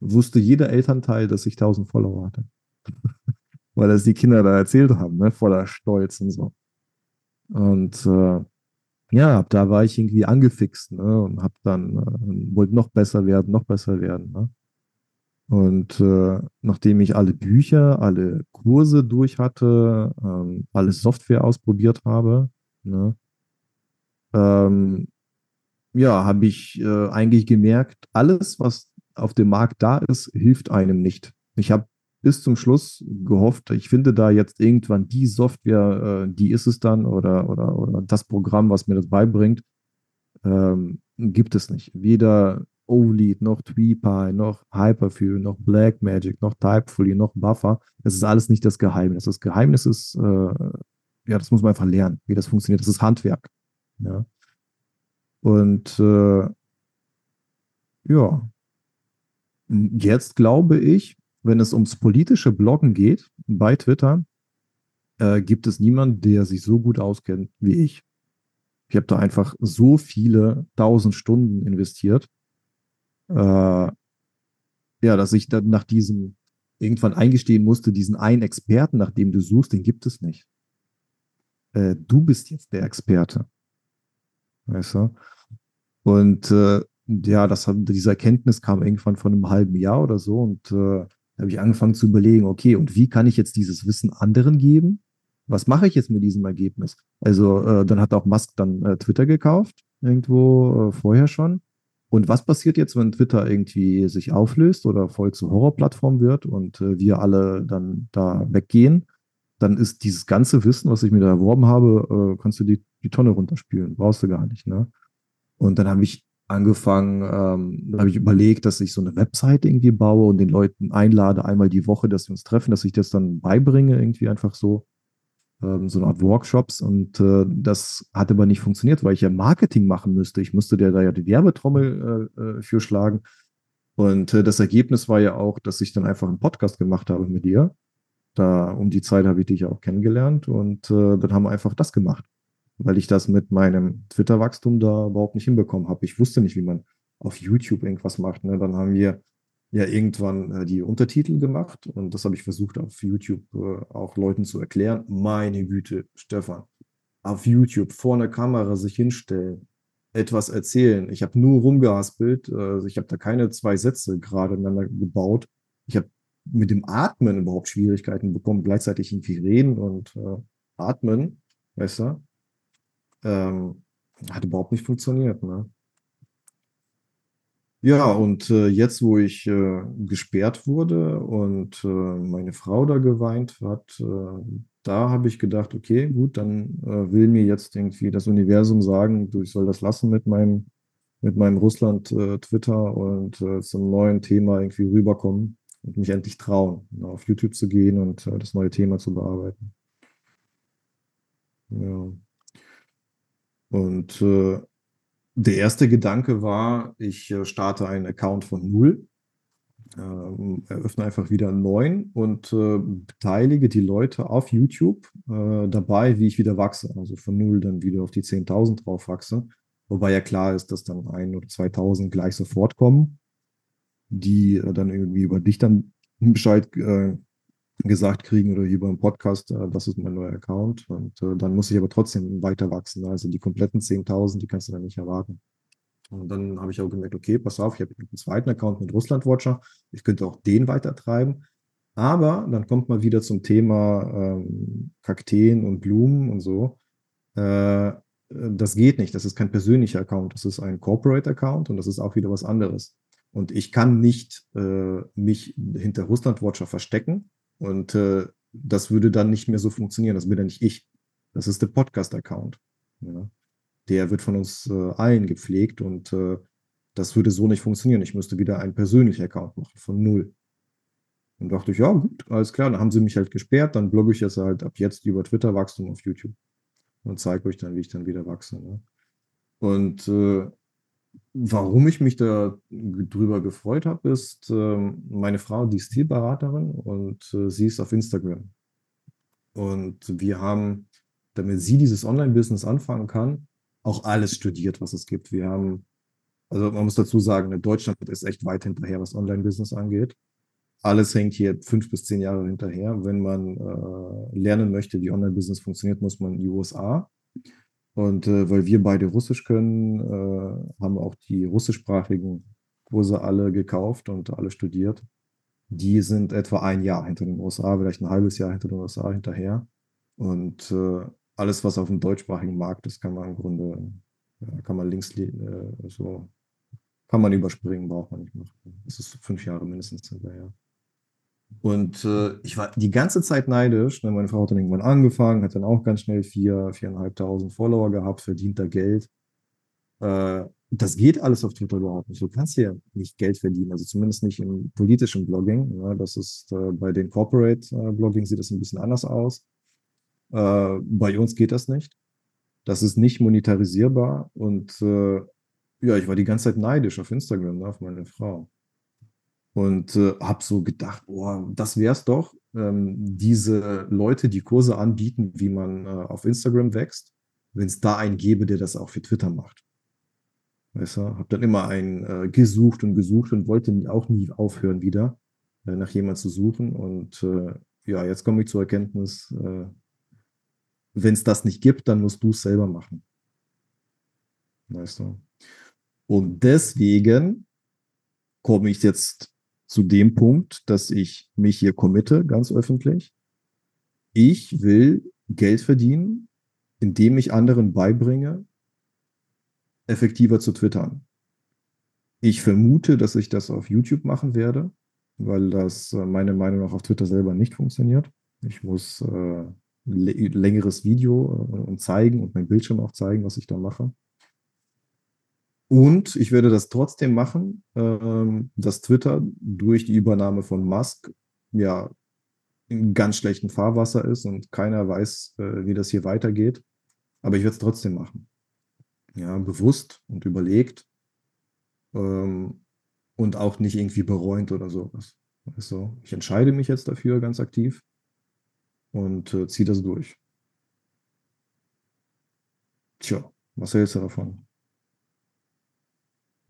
wusste jeder Elternteil, dass ich 1000 Follower hatte. Weil das die Kinder da erzählt haben, ne? voller Stolz und so. Und äh, ja, da war ich irgendwie angefixt ne? und hab dann, äh, wollte noch besser werden, noch besser werden. Ne? Und äh, nachdem ich alle Bücher, alle Kurse durch hatte, ähm, alle Software ausprobiert habe, ne? ähm, ja, habe ich äh, eigentlich gemerkt, alles, was auf dem Markt da ist, hilft einem nicht. Ich habe bis zum Schluss gehofft, ich finde da jetzt irgendwann die Software, äh, die ist es dann oder, oder, oder das Programm, was mir das beibringt, ähm, gibt es nicht. Weder OLED, noch TweePie, noch Hyperview, noch Blackmagic, noch Typefully, noch Buffer. Das ist alles nicht das Geheimnis. Das Geheimnis ist, äh, ja, das muss man einfach lernen, wie das funktioniert. Das ist Handwerk. Ja. Und äh, ja, jetzt glaube ich, wenn es ums politische Bloggen geht bei Twitter, äh, gibt es niemanden, der sich so gut auskennt wie ich. Ich habe da einfach so viele tausend Stunden investiert, äh, ja, dass ich dann nach diesem irgendwann eingestehen musste, diesen einen Experten, nach dem du suchst, den gibt es nicht. Äh, du bist jetzt der Experte. Weißt du? Und äh, ja, das, diese Erkenntnis kam irgendwann von einem halben Jahr oder so und äh, habe ich angefangen zu überlegen, okay, und wie kann ich jetzt dieses Wissen anderen geben? Was mache ich jetzt mit diesem Ergebnis? Also äh, dann hat auch Musk dann äh, Twitter gekauft, irgendwo äh, vorher schon. Und was passiert jetzt, wenn Twitter irgendwie sich auflöst oder voll zur Horrorplattform wird und äh, wir alle dann da weggehen? Dann ist dieses ganze Wissen, was ich mir da erworben habe, äh, kannst du die, die Tonne runterspülen. Brauchst du gar nicht. Ne? Und dann habe ich angefangen, ähm, habe ich überlegt, dass ich so eine Website irgendwie baue und den Leuten einlade, einmal die Woche, dass wir uns treffen, dass ich das dann beibringe, irgendwie einfach so, ähm, so eine Art Workshops. Und äh, das hat aber nicht funktioniert, weil ich ja Marketing machen müsste. Ich musste der da ja die Werbetrommel äh, äh, für schlagen. Und äh, das Ergebnis war ja auch, dass ich dann einfach einen Podcast gemacht habe mit dir. Da um die Zeit habe ich dich auch kennengelernt und äh, dann haben wir einfach das gemacht weil ich das mit meinem Twitter-Wachstum da überhaupt nicht hinbekommen habe. Ich wusste nicht, wie man auf YouTube irgendwas macht. Ne? Dann haben wir ja irgendwann äh, die Untertitel gemacht und das habe ich versucht auf YouTube äh, auch Leuten zu erklären. Meine Güte, Stefan, auf YouTube vor einer Kamera sich hinstellen, etwas erzählen. Ich habe nur rumgehaspelt, äh, ich habe da keine zwei Sätze gerade ineinander gebaut. Ich habe mit dem Atmen überhaupt Schwierigkeiten bekommen, gleichzeitig irgendwie reden und äh, atmen, weißt du? Ähm, hat überhaupt nicht funktioniert. Ne? Ja, und äh, jetzt, wo ich äh, gesperrt wurde und äh, meine Frau da geweint hat, äh, da habe ich gedacht, okay, gut, dann äh, will mir jetzt irgendwie das Universum sagen, du, ich soll das lassen mit meinem, mit meinem Russland-Twitter äh, und zum neuen Thema irgendwie rüberkommen und mich endlich trauen, ne, auf YouTube zu gehen und das neue Thema zu bearbeiten. Ja. Und äh, der erste Gedanke war, ich äh, starte einen Account von null, äh, eröffne einfach wieder einen neuen und äh, beteilige die Leute auf YouTube äh, dabei, wie ich wieder wachse. Also von null dann wieder auf die 10.000 drauf wachse. Wobei ja klar ist, dass dann ein oder 2.000 gleich sofort kommen, die äh, dann irgendwie über dich dann Bescheid gesagt kriegen oder hier beim Podcast, äh, das ist mein neuer Account. Und äh, dann muss ich aber trotzdem weiter wachsen. Also die kompletten 10.000, die kannst du dann nicht erwarten. Und dann habe ich auch gemerkt, okay, pass auf, ich habe einen zweiten Account mit Russland Watcher. Ich könnte auch den weiter treiben. Aber dann kommt man wieder zum Thema ähm, Kakteen und Blumen und so. Äh, das geht nicht. Das ist kein persönlicher Account. Das ist ein Corporate Account und das ist auch wieder was anderes. Und ich kann nicht äh, mich hinter Russland Watcher verstecken und äh, das würde dann nicht mehr so funktionieren. Das bin dann nicht ich. Das ist der Podcast-Account. Ja. Der wird von uns äh, allen gepflegt und äh, das würde so nicht funktionieren. Ich müsste wieder einen persönlichen Account machen, von null. Und dachte ich, ja, gut, alles klar. Dann haben sie mich halt gesperrt. Dann blogge ich jetzt halt ab jetzt über Twitter Wachstum auf YouTube und zeige euch dann, wie ich dann wieder wachse. Ne? Und äh, Warum ich mich da drüber gefreut habe, ist, ähm, meine Frau, die ist Stilberaterin und äh, sie ist auf Instagram. Und wir haben, damit sie dieses Online-Business anfangen kann, auch alles studiert, was es gibt. Wir haben, also man muss dazu sagen, Deutschland ist echt weit hinterher, was Online-Business angeht. Alles hängt hier fünf bis zehn Jahre hinterher. Wenn man äh, lernen möchte, wie Online-Business funktioniert, muss man in die USA. Und äh, weil wir beide Russisch können, äh, haben auch die russischsprachigen Kurse alle gekauft und alle studiert. Die sind etwa ein Jahr hinter den USA, vielleicht ein halbes Jahr hinter den USA hinterher. Und äh, alles, was auf dem deutschsprachigen Markt ist, kann man im Grunde, ja, kann man links äh, so, kann man überspringen, braucht man nicht machen. Das ist fünf Jahre mindestens hinterher. Und äh, ich war die ganze Zeit neidisch. Ne? Meine Frau hat dann irgendwann angefangen, hat dann auch ganz schnell vier, viereinhalbtausend Follower gehabt, verdient da Geld. Äh, das geht alles auf Twitter überhaupt nicht. Du kannst ja nicht Geld verdienen, also zumindest nicht im politischen Blogging. Ja? Das ist äh, bei den Corporate äh, Blogging sieht das ein bisschen anders aus. Äh, bei uns geht das nicht. Das ist nicht monetarisierbar und äh, ja, ich war die ganze Zeit neidisch auf Instagram, ne, auf meine Frau und äh, habe so gedacht, oh, das es doch, ähm, diese Leute, die Kurse anbieten, wie man äh, auf Instagram wächst, wenn es da einen gäbe, der das auch für Twitter macht. Weißt du, habe dann immer einen äh, gesucht und gesucht und wollte auch nie aufhören wieder, äh, nach jemand zu suchen. Und äh, ja, jetzt komme ich zur Erkenntnis, äh, wenn es das nicht gibt, dann musst du es selber machen. Weißt du? Und deswegen komme ich jetzt zu dem Punkt, dass ich mich hier committe, ganz öffentlich. Ich will Geld verdienen, indem ich anderen beibringe, effektiver zu twittern. Ich vermute, dass ich das auf YouTube machen werde, weil das äh, meiner Meinung nach auf Twitter selber nicht funktioniert. Ich muss äh, längeres Video äh, und zeigen und mein Bildschirm auch zeigen, was ich da mache. Und ich werde das trotzdem machen, ähm, dass Twitter durch die Übernahme von Musk ja in ganz schlechtem Fahrwasser ist und keiner weiß, äh, wie das hier weitergeht. Aber ich werde es trotzdem machen. Ja, bewusst und überlegt ähm, und auch nicht irgendwie bereuend oder sowas. Also, ich entscheide mich jetzt dafür ganz aktiv und äh, ziehe das durch. Tja, was hältst du davon?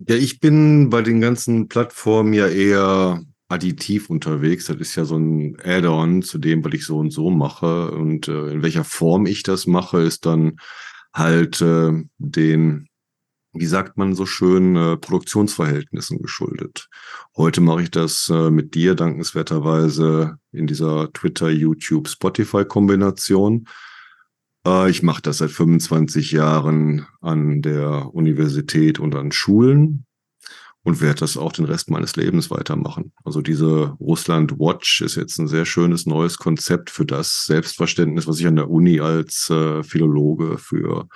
Ja, ich bin bei den ganzen Plattformen ja eher additiv unterwegs. Das ist ja so ein Add-on zu dem, was ich so und so mache. Und äh, in welcher Form ich das mache, ist dann halt äh, den, wie sagt man so schön, äh, Produktionsverhältnissen geschuldet. Heute mache ich das äh, mit dir dankenswerterweise in dieser Twitter, YouTube, Spotify-Kombination. Äh, ich mache das seit 25 Jahren an der Universität und an Schulen und werde das auch den Rest meines Lebens weitermachen. Also diese Russland Watch ist jetzt ein sehr schönes neues Konzept für das Selbstverständnis, was ich an der Uni als äh, Philologe für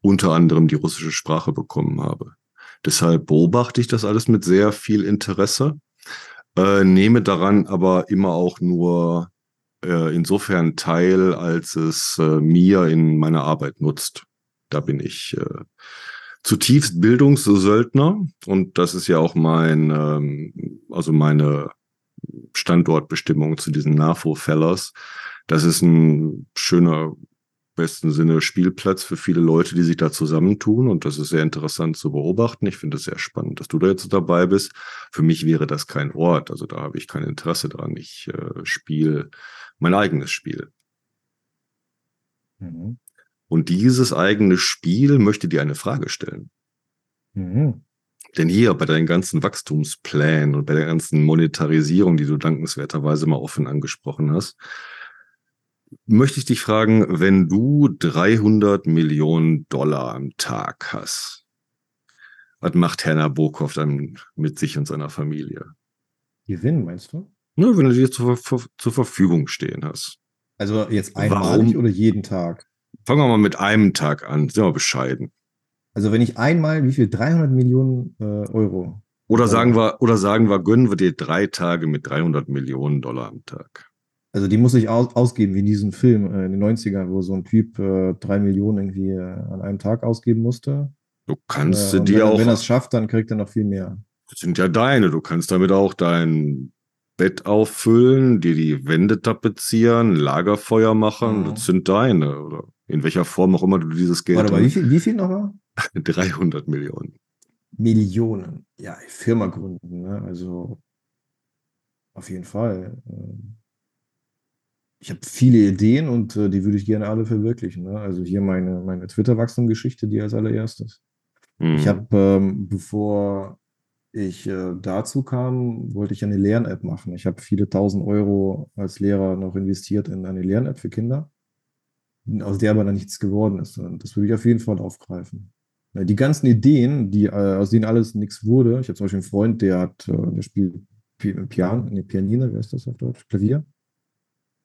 unter anderem die russische Sprache bekommen habe. Deshalb beobachte ich das alles mit sehr viel Interesse, äh, nehme daran aber immer auch nur äh, insofern teil, als es äh, mir in meiner Arbeit nutzt. Da bin ich äh, zutiefst Bildungssöldner und das ist ja auch mein, ähm, also meine Standortbestimmung zu diesen NAFO-Fellows. Das ist ein schöner, besten Sinne Spielplatz für viele Leute, die sich da zusammentun und das ist sehr interessant zu beobachten. Ich finde es sehr spannend, dass du da jetzt dabei bist. Für mich wäre das kein Ort, also da habe ich kein Interesse dran. Ich äh, spiele mein eigenes Spiel. Mhm. Und dieses eigene Spiel möchte dir eine Frage stellen. Mhm. Denn hier bei deinen ganzen Wachstumsplänen und bei der ganzen Monetarisierung, die du dankenswerterweise mal offen angesprochen hast, möchte ich dich fragen, wenn du 300 Millionen Dollar am Tag hast, was macht Herr Nabokov dann mit sich und seiner Familie? Gewinn, meinst du? Ja, wenn du dir zur, zur Verfügung stehen hast. Also jetzt einmalig Warum? oder jeden Tag? Fangen wir mal mit einem Tag an. Sind wir bescheiden. Also wenn ich einmal, wie viel? 300 Millionen äh, Euro. Oder sagen wir, oder sagen wir, gönnen wir dir drei Tage mit 300 Millionen Dollar am Tag. Also die muss ich aus, ausgeben, wie in diesem Film äh, in den 90ern, wo so ein Typ äh, drei Millionen irgendwie äh, an einem Tag ausgeben musste. Du kannst äh, dir auch. Wenn er es schafft, dann kriegt er noch viel mehr. Das sind ja deine. Du kannst damit auch dein Bett auffüllen, dir die Wände tapezieren, Lagerfeuer machen. Mhm. Das sind deine. Oder in welcher Form auch immer du dieses Geld. Warte mal, wie viel, wie viel nochmal? 300 Millionen. Millionen. Ja, Firma gründen, ne? Also auf jeden Fall. Ähm, ich habe viele Ideen und äh, die würde ich gerne alle verwirklichen. Ne? Also hier meine, meine Twitter-Wachstum-Geschichte, die als allererstes. Mhm. Ich habe, ähm, bevor ich äh, dazu kam, wollte ich eine Lern-App machen. Ich habe viele tausend Euro als Lehrer noch investiert in eine Lern-App für Kinder, aus der aber dann nichts geworden ist. Und das würde ich auf jeden Fall aufgreifen. Die ganzen Ideen, die, äh, aus denen alles nichts wurde. Ich habe zum Beispiel einen Freund, der hat, äh, der spielt Pian, nee, Pianine, wer ist das auf Deutsch? Klavier.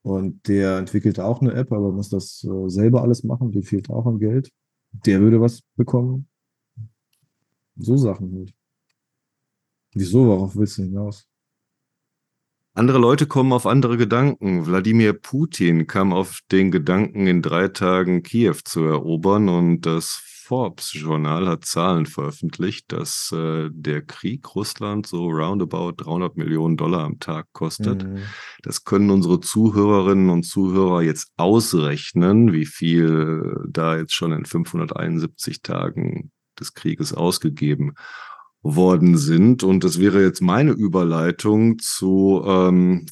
Und der entwickelt auch eine App, aber muss das äh, selber alles machen. Dem fehlt auch an Geld. Der würde was bekommen. So Sachen halt. Wieso? Worauf willst du hinaus? Andere Leute kommen auf andere Gedanken. Wladimir Putin kam auf den Gedanken, in drei Tagen Kiew zu erobern und das Forbes-Journal hat Zahlen veröffentlicht, dass äh, der Krieg Russland so roundabout 300 Millionen Dollar am Tag kostet. Mhm. Das können unsere Zuhörerinnen und Zuhörer jetzt ausrechnen, wie viel da jetzt schon in 571 Tagen des Krieges ausgegeben worden sind. Und das wäre jetzt meine Überleitung zu ähm,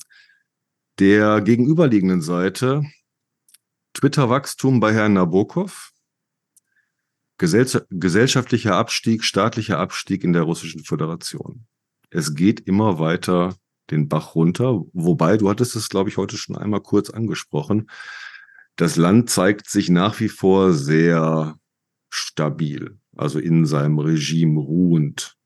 der gegenüberliegenden Seite. Twitter-Wachstum bei Herrn Nabokov gesellschaftlicher Abstieg, staatlicher Abstieg in der Russischen Föderation. Es geht immer weiter den Bach runter, wobei du hattest es, glaube ich, heute schon einmal kurz angesprochen. Das Land zeigt sich nach wie vor sehr stabil, also in seinem Regime ruhend.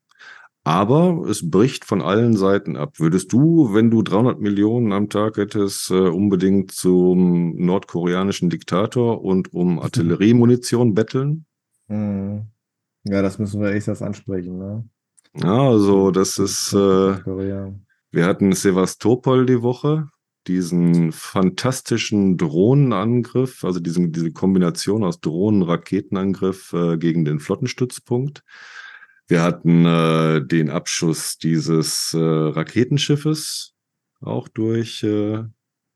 Aber es bricht von allen Seiten ab. Würdest du, wenn du 300 Millionen am Tag hättest, äh, unbedingt zum nordkoreanischen Diktator und um Artilleriemunition betteln? Hm. Ja, das müssen wir echt erst ansprechen, ne? Ja, also das ist, äh, wir hatten Sevastopol die Woche, diesen fantastischen Drohnenangriff, also diesen, diese Kombination aus Drohnen-Raketenangriff äh, gegen den Flottenstützpunkt. Wir hatten äh, den Abschuss dieses äh, Raketenschiffes, auch durch äh,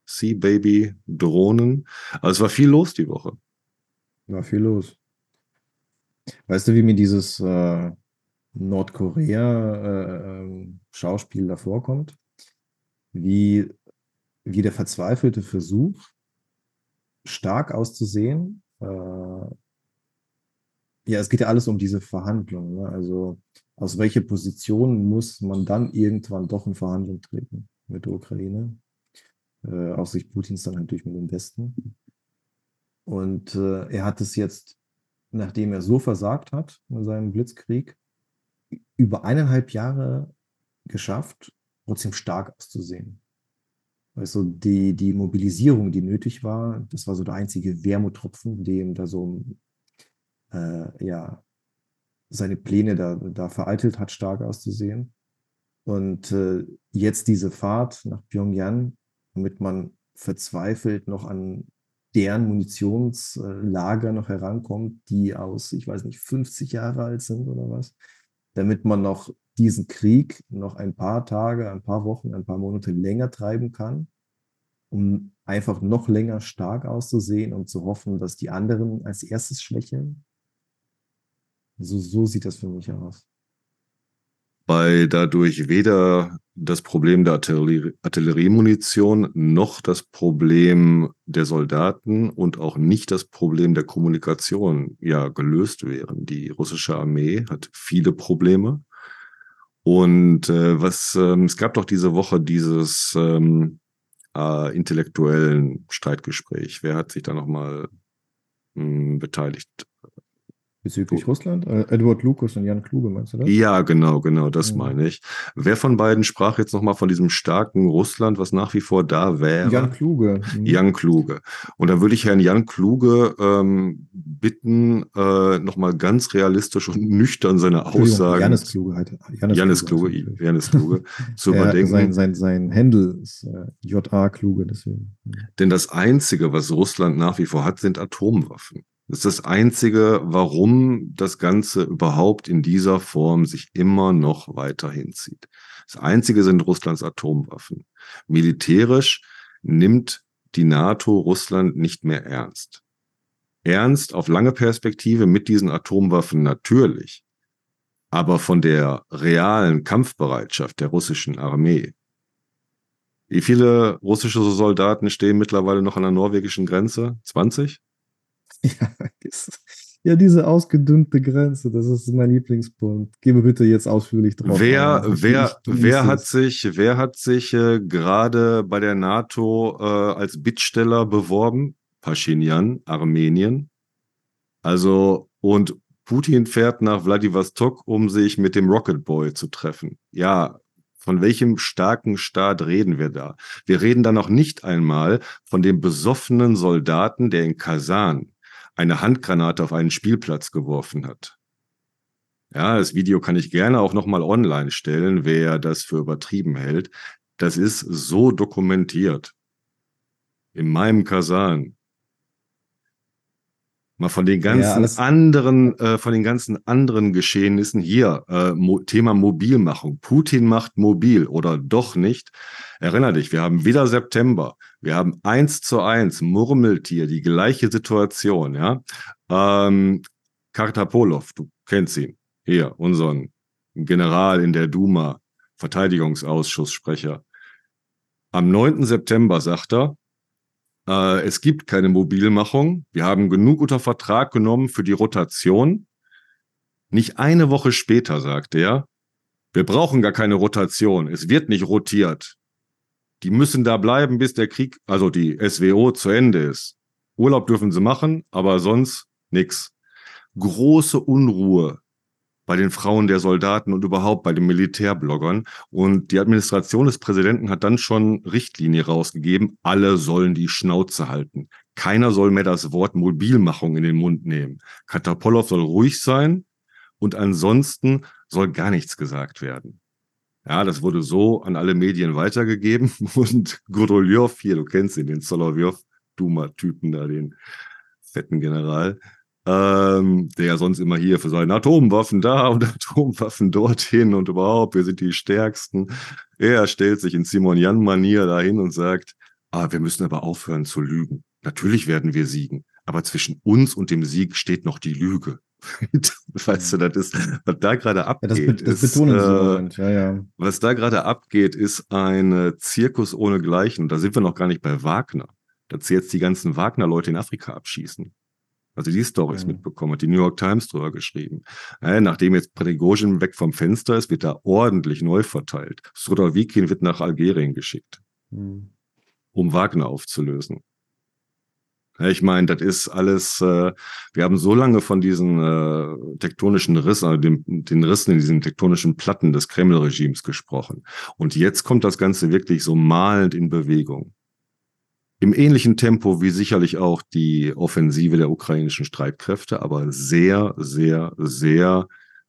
Sea Baby Drohnen. Also es war viel los die Woche. War viel los. Weißt du, wie mir dieses äh, Nordkorea-Schauspiel äh, ähm, davor kommt? Wie, wie der verzweifelte Versuch, stark auszusehen. Ja, es geht ja alles um diese Verhandlungen. Ne? Also aus welcher Position muss man dann irgendwann doch in Verhandlung treten mit der Ukraine? Äh, aus Sicht Putins dann natürlich mit dem Westen. Und äh, er hat es jetzt, nachdem er so versagt hat in seinem Blitzkrieg, über eineinhalb Jahre geschafft, trotzdem stark auszusehen. Also die, die Mobilisierung, die nötig war, das war so der einzige Wermuttropfen, dem da so äh, ja, seine Pläne da, da vereitelt hat, stark auszusehen. Und äh, jetzt diese Fahrt nach Pyongyang, damit man verzweifelt noch an deren Munitionslager noch herankommt, die aus, ich weiß nicht, 50 Jahre alt sind oder was, damit man noch diesen Krieg noch ein paar Tage, ein paar Wochen, ein paar Monate länger treiben kann, um einfach noch länger stark auszusehen und zu hoffen, dass die anderen als erstes schwächeln. So, so sieht das für mich aus weil dadurch weder das Problem der Artillerie Artilleriemunition noch das Problem der Soldaten und auch nicht das Problem der Kommunikation ja gelöst wären. Die russische Armee hat viele Probleme. Und äh, was ähm, es gab doch diese Woche dieses ähm, äh, intellektuellen Streitgespräch. Wer hat sich da nochmal hm, beteiligt? Bezüglich oh. Russland? Äh, Edward Lucas und Jan Kluge, meinst du das? Ja, genau, genau, das mhm. meine ich. Wer von beiden sprach jetzt nochmal von diesem starken Russland, was nach wie vor da wäre? Jan Kluge. Mhm. Jan Kluge. Und da würde ich Herrn Jan Kluge ähm, bitten, äh, nochmal ganz realistisch und nüchtern seine Aussagen. Janis Kluge halt. Janis, Janis Kluge, Kluge Janis Kluge zu ja, überdenken. Sein, sein, sein Händel ist äh, J.A. Kluge, deswegen. Denn das Einzige, was Russland nach wie vor hat, sind Atomwaffen. Das ist das Einzige, warum das Ganze überhaupt in dieser Form sich immer noch weiter hinzieht. Das Einzige sind Russlands Atomwaffen. Militärisch nimmt die NATO Russland nicht mehr ernst. Ernst auf lange Perspektive mit diesen Atomwaffen natürlich. Aber von der realen Kampfbereitschaft der russischen Armee. Wie viele russische Soldaten stehen mittlerweile noch an der norwegischen Grenze? 20? Ja, ja, diese ausgedünnte Grenze, das ist mein Lieblingspunkt. Gebe bitte jetzt ausführlich drauf. Wer, ein. wer, wer hat sich, wer hat sich äh, gerade bei der NATO äh, als Bittsteller beworben? Pashinyan, Armenien. Also, und Putin fährt nach Vladivostok, um sich mit dem Rocket Boy zu treffen. Ja, von welchem starken Staat reden wir da? Wir reden da noch nicht einmal von dem besoffenen Soldaten, der in Kasan eine Handgranate auf einen Spielplatz geworfen hat. Ja, das Video kann ich gerne auch nochmal online stellen, wer das für übertrieben hält. Das ist so dokumentiert. In meinem Kasan. Mal von den ganzen ja, anderen, äh, von den ganzen anderen Geschehnissen hier, äh, Mo Thema Mobilmachung. Putin macht mobil oder doch nicht. Erinner dich, wir haben wieder September. Wir haben eins zu eins Murmeltier, die gleiche Situation, ja. Ähm, Kartapolov, du kennst ihn. Hier, unseren General in der Duma, Verteidigungsausschussssprecher. Am 9. September sagt er, äh, es gibt keine Mobilmachung. Wir haben genug unter Vertrag genommen für die Rotation. Nicht eine Woche später sagt er, wir brauchen gar keine Rotation. Es wird nicht rotiert. Die müssen da bleiben, bis der Krieg, also die SWO zu Ende ist. Urlaub dürfen sie machen, aber sonst nix. Große Unruhe bei den Frauen der Soldaten und überhaupt bei den Militärbloggern. Und die Administration des Präsidenten hat dann schon Richtlinie rausgegeben, alle sollen die Schnauze halten. Keiner soll mehr das Wort Mobilmachung in den Mund nehmen. Katapolov soll ruhig sein und ansonsten soll gar nichts gesagt werden. Ja, das wurde so an alle Medien weitergegeben und Goroljov hier, du kennst ihn, den Solovjov, Duma-Typen da, den fetten General, ähm, der ja sonst immer hier für seine Atomwaffen da und Atomwaffen dorthin und überhaupt, wir sind die Stärksten. Er stellt sich in Simon Jan-Manier dahin und sagt, ah, wir müssen aber aufhören zu lügen. Natürlich werden wir siegen, aber zwischen uns und dem Sieg steht noch die Lüge. weißt du, das ist, was da gerade abgeht. Ja, das, das ist, äh, ja, ja. Was da gerade abgeht, ist ein äh, Zirkus ohne Gleichen. Und da sind wir noch gar nicht bei Wagner. Dass jetzt die ganzen Wagner-Leute in Afrika abschießen. Also die Stories mhm. mitbekommen, hat die New York Times drüber geschrieben. Ja, nachdem jetzt Prigozhin weg vom Fenster ist, wird da ordentlich neu verteilt. Srodowikin wird nach Algerien geschickt, mhm. um Wagner aufzulösen. Ich meine, das ist alles, äh, wir haben so lange von diesen äh, tektonischen Rissen, also den, den Rissen in diesen tektonischen Platten des Kreml-Regimes gesprochen. Und jetzt kommt das Ganze wirklich so malend in Bewegung. Im ähnlichen Tempo wie sicherlich auch die Offensive der ukrainischen Streitkräfte, aber sehr, sehr, sehr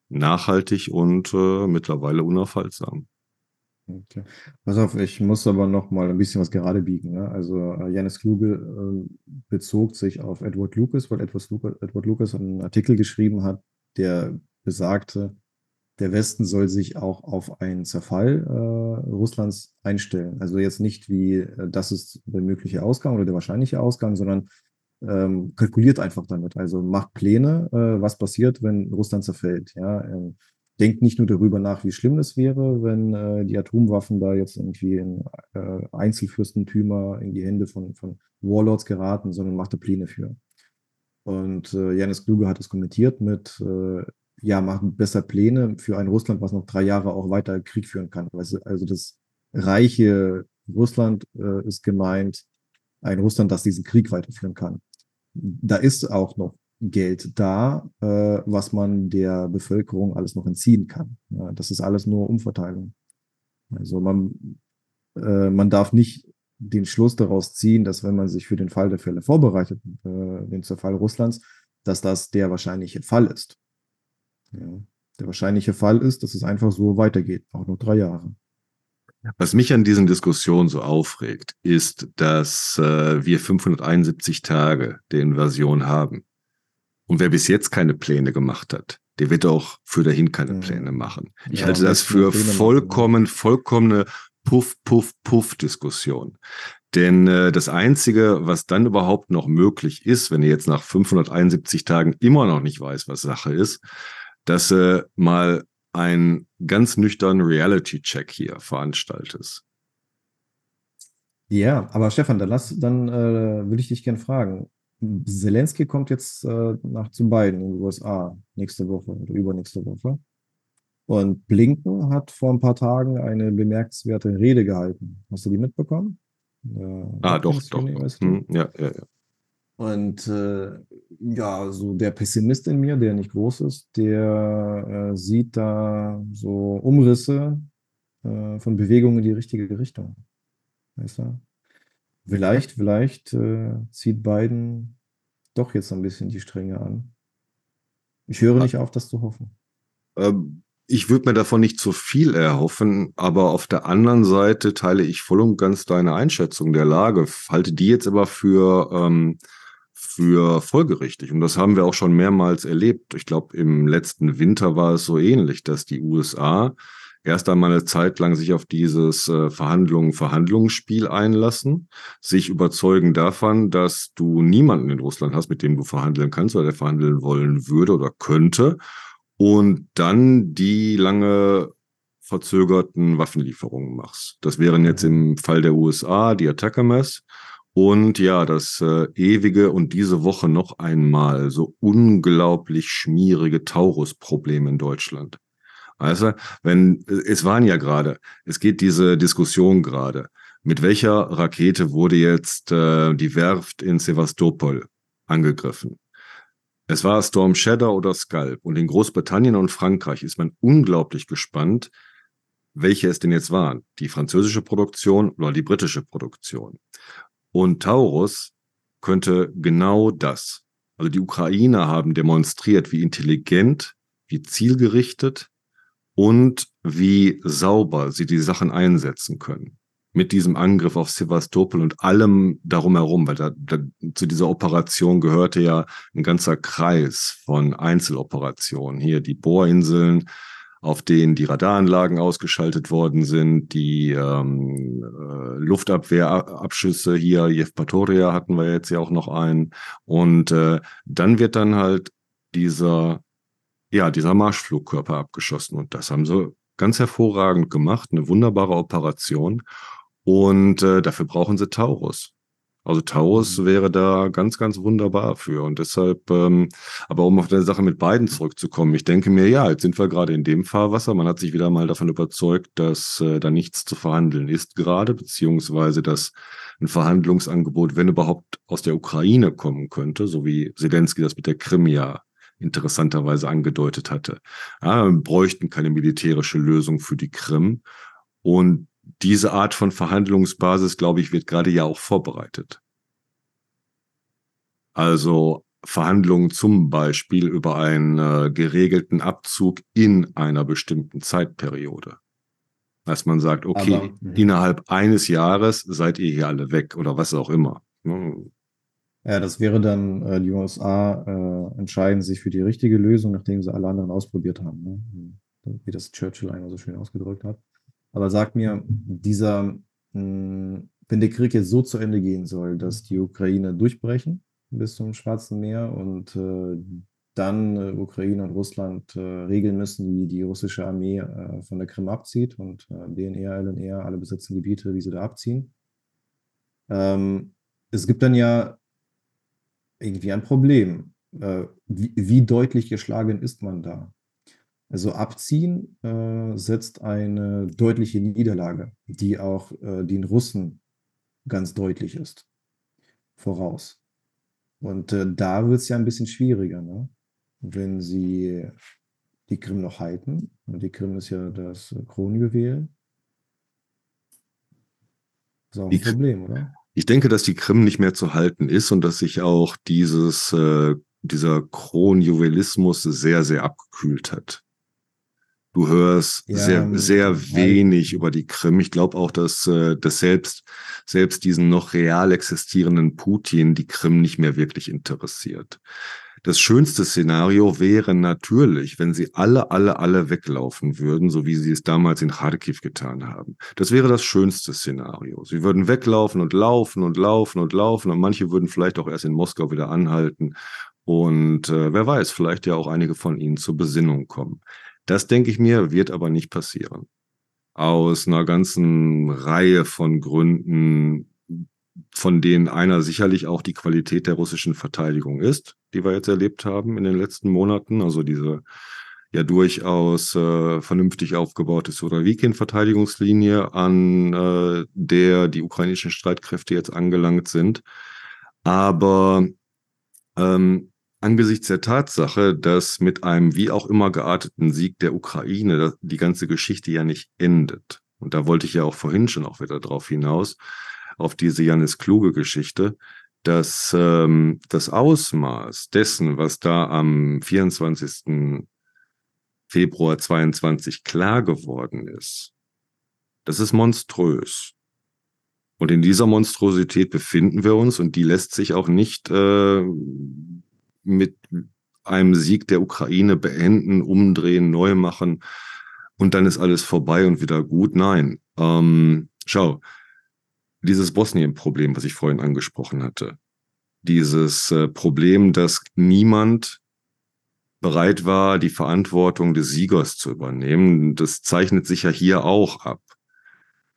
nachhaltig und äh, mittlerweile unaufhaltsam. Okay. Pass auf, ich muss aber noch mal ein bisschen was gerade biegen. Ne? Also äh, Janis Kluge äh, bezog sich auf Edward Lucas, weil Edward Lucas, Edward Lucas einen Artikel geschrieben hat, der besagte, der Westen soll sich auch auf einen Zerfall äh, Russlands einstellen. Also jetzt nicht wie, äh, das ist der mögliche Ausgang oder der wahrscheinliche Ausgang, sondern ähm, kalkuliert einfach damit. Also macht Pläne, äh, was passiert, wenn Russland zerfällt. Ja, ähm, denkt nicht nur darüber nach, wie schlimm es wäre, wenn äh, die Atomwaffen da jetzt irgendwie in äh, Einzelfürstentümer in die Hände von, von Warlords geraten, sondern macht da Pläne für. Und äh, Janis Kluge hat es kommentiert mit, äh, ja, machen besser Pläne für ein Russland, was noch drei Jahre auch weiter Krieg führen kann. Also das reiche Russland äh, ist gemeint, ein Russland, das diesen Krieg weiterführen kann. Da ist auch noch Geld da, äh, was man der Bevölkerung alles noch entziehen kann. Ja, das ist alles nur Umverteilung. Also man, äh, man darf nicht den Schluss daraus ziehen, dass wenn man sich für den Fall der Fälle vorbereitet, äh, den Zerfall Russlands, dass das der wahrscheinliche Fall ist. Ja. Der wahrscheinliche Fall ist, dass es einfach so weitergeht, auch noch drei Jahre. Was mich an diesen Diskussionen so aufregt, ist, dass äh, wir 571 Tage der Invasion haben. Und wer bis jetzt keine Pläne gemacht hat, der wird auch für dahin keine mhm. Pläne machen. Ich ja, halte das für vollkommen, vollkommene Puff, Puff, Puff-Diskussion. Denn äh, das Einzige, was dann überhaupt noch möglich ist, wenn ihr jetzt nach 571 Tagen immer noch nicht weiß, was Sache ist, dass äh, mal ein ganz nüchternen Reality-Check hier veranstaltest. Ja, aber Stefan, dann lass, dann äh, würde ich dich gerne fragen. Zelensky kommt jetzt äh, nach zu beiden in den USA nächste Woche oder übernächste Woche. Und Blinken hat vor ein paar Tagen eine bemerkenswerte Rede gehalten. Hast du die mitbekommen? Äh, ah, doch, doch. Hm, ja, ja, ja. Und äh, ja, so der Pessimist in mir, der nicht groß ist, der äh, sieht da so Umrisse äh, von Bewegungen in die richtige Richtung. Weißt du? Vielleicht, vielleicht äh, zieht Biden doch jetzt ein bisschen die Stränge an. Ich höre nicht auf, das zu hoffen. Ähm, ich würde mir davon nicht zu viel erhoffen, aber auf der anderen Seite teile ich voll und ganz deine Einschätzung der Lage. Halte die jetzt aber für, ähm, für folgerichtig. Und das haben wir auch schon mehrmals erlebt. Ich glaube, im letzten Winter war es so ähnlich, dass die USA erst einmal eine Zeit lang sich auf dieses äh, Verhandlungen, Verhandlungsspiel einlassen, sich überzeugen davon, dass du niemanden in Russland hast, mit dem du verhandeln kannst oder der verhandeln wollen würde oder könnte und dann die lange verzögerten Waffenlieferungen machst. Das wären jetzt im Fall der USA die Attackers und ja, das äh, ewige und diese Woche noch einmal so unglaublich schmierige Taurus-Problem in Deutschland. Weißt du, wenn, es waren ja gerade, es geht diese Diskussion gerade. Mit welcher Rakete wurde jetzt äh, die Werft in Sevastopol angegriffen? Es war Storm Shadow oder Scalp. Und in Großbritannien und Frankreich ist man unglaublich gespannt, welche es denn jetzt waren. Die französische Produktion oder die britische Produktion. Und Taurus könnte genau das. Also die Ukrainer haben demonstriert, wie intelligent wie zielgerichtet und wie sauber sie die Sachen einsetzen können. Mit diesem Angriff auf Sevastopol und allem darum herum, weil da, da, zu dieser Operation gehörte ja ein ganzer Kreis von Einzeloperationen. Hier die Bohrinseln, auf denen die Radaranlagen ausgeschaltet worden sind, die ähm, äh, Luftabwehrabschüsse hier, Jevpatoria hatten wir jetzt ja auch noch einen. Und äh, dann wird dann halt dieser ja, dieser Marschflugkörper abgeschossen. Und das haben sie ganz hervorragend gemacht, eine wunderbare Operation. Und äh, dafür brauchen sie Taurus. Also Taurus mhm. wäre da ganz, ganz wunderbar für. Und deshalb, ähm, aber um auf der Sache mit beiden zurückzukommen, ich denke mir, ja, jetzt sind wir gerade in dem Fahrwasser. Man hat sich wieder mal davon überzeugt, dass äh, da nichts zu verhandeln ist gerade, beziehungsweise dass ein Verhandlungsangebot, wenn überhaupt, aus der Ukraine kommen könnte, so wie Zelensky das mit der Krim ja interessanterweise angedeutet hatte. Ja, wir bräuchten keine militärische Lösung für die Krim. Und diese Art von Verhandlungsbasis, glaube ich, wird gerade ja auch vorbereitet. Also Verhandlungen zum Beispiel über einen äh, geregelten Abzug in einer bestimmten Zeitperiode. Dass man sagt, okay, Aber, mhm. innerhalb eines Jahres seid ihr hier alle weg oder was auch immer. Ne? Ja, das wäre dann, äh, die USA äh, entscheiden sich für die richtige Lösung, nachdem sie alle anderen ausprobiert haben. Ne? Wie das Churchill einmal so schön ausgedrückt hat. Aber sag mir, dieser, mh, hm, wenn der Krieg jetzt so zu Ende gehen soll, dass die Ukraine durchbrechen bis zum Schwarzen Meer und äh, dann äh, Ukraine und Russland äh, regeln müssen, wie die russische Armee äh, von der Krim abzieht und äh, DNR, LNR, alle besetzten Gebiete, wie sie da abziehen. Ähm, es gibt dann ja irgendwie ein Problem. Äh, wie, wie, deutlich geschlagen ist man da? Also abziehen äh, setzt eine deutliche Niederlage, die auch äh, den Russen ganz deutlich ist, voraus. Und äh, da wird es ja ein bisschen schwieriger, ne? wenn sie die Krim noch halten. Und die Krim ist ja das Kronjuwel. Das ist auch ein Problem, oder? Ich denke, dass die Krim nicht mehr zu halten ist und dass sich auch dieses, äh, dieser Kronjuvelismus sehr, sehr abgekühlt hat. Du hörst ja, sehr, sehr wenig über die Krim. Ich glaube auch, dass, äh, dass selbst, selbst diesen noch real existierenden Putin die Krim nicht mehr wirklich interessiert. Das schönste Szenario wäre natürlich, wenn sie alle, alle, alle weglaufen würden, so wie sie es damals in Kharkiv getan haben. Das wäre das schönste Szenario. Sie würden weglaufen und laufen und laufen und laufen und manche würden vielleicht auch erst in Moskau wieder anhalten. Und äh, wer weiß, vielleicht ja auch einige von ihnen zur Besinnung kommen. Das denke ich mir, wird aber nicht passieren. Aus einer ganzen Reihe von Gründen, von denen einer sicherlich auch die Qualität der russischen Verteidigung ist, die wir jetzt erlebt haben in den letzten Monaten. Also diese ja durchaus äh, vernünftig aufgebaute Surawikin-Verteidigungslinie, an äh, der die ukrainischen Streitkräfte jetzt angelangt sind. Aber ähm, angesichts der Tatsache, dass mit einem wie auch immer gearteten Sieg der Ukraine die ganze Geschichte ja nicht endet. Und da wollte ich ja auch vorhin schon auch wieder drauf hinaus, auf diese Janis Kluge Geschichte, dass ähm, das Ausmaß dessen, was da am 24. Februar 22 klar geworden ist, das ist monströs. Und in dieser Monstrosität befinden wir uns und die lässt sich auch nicht äh, mit einem Sieg der Ukraine beenden, umdrehen, neu machen und dann ist alles vorbei und wieder gut. Nein. Ähm, schau, dieses Bosnien-Problem, was ich vorhin angesprochen hatte. Dieses äh, Problem, dass niemand bereit war, die Verantwortung des Siegers zu übernehmen, das zeichnet sich ja hier auch ab.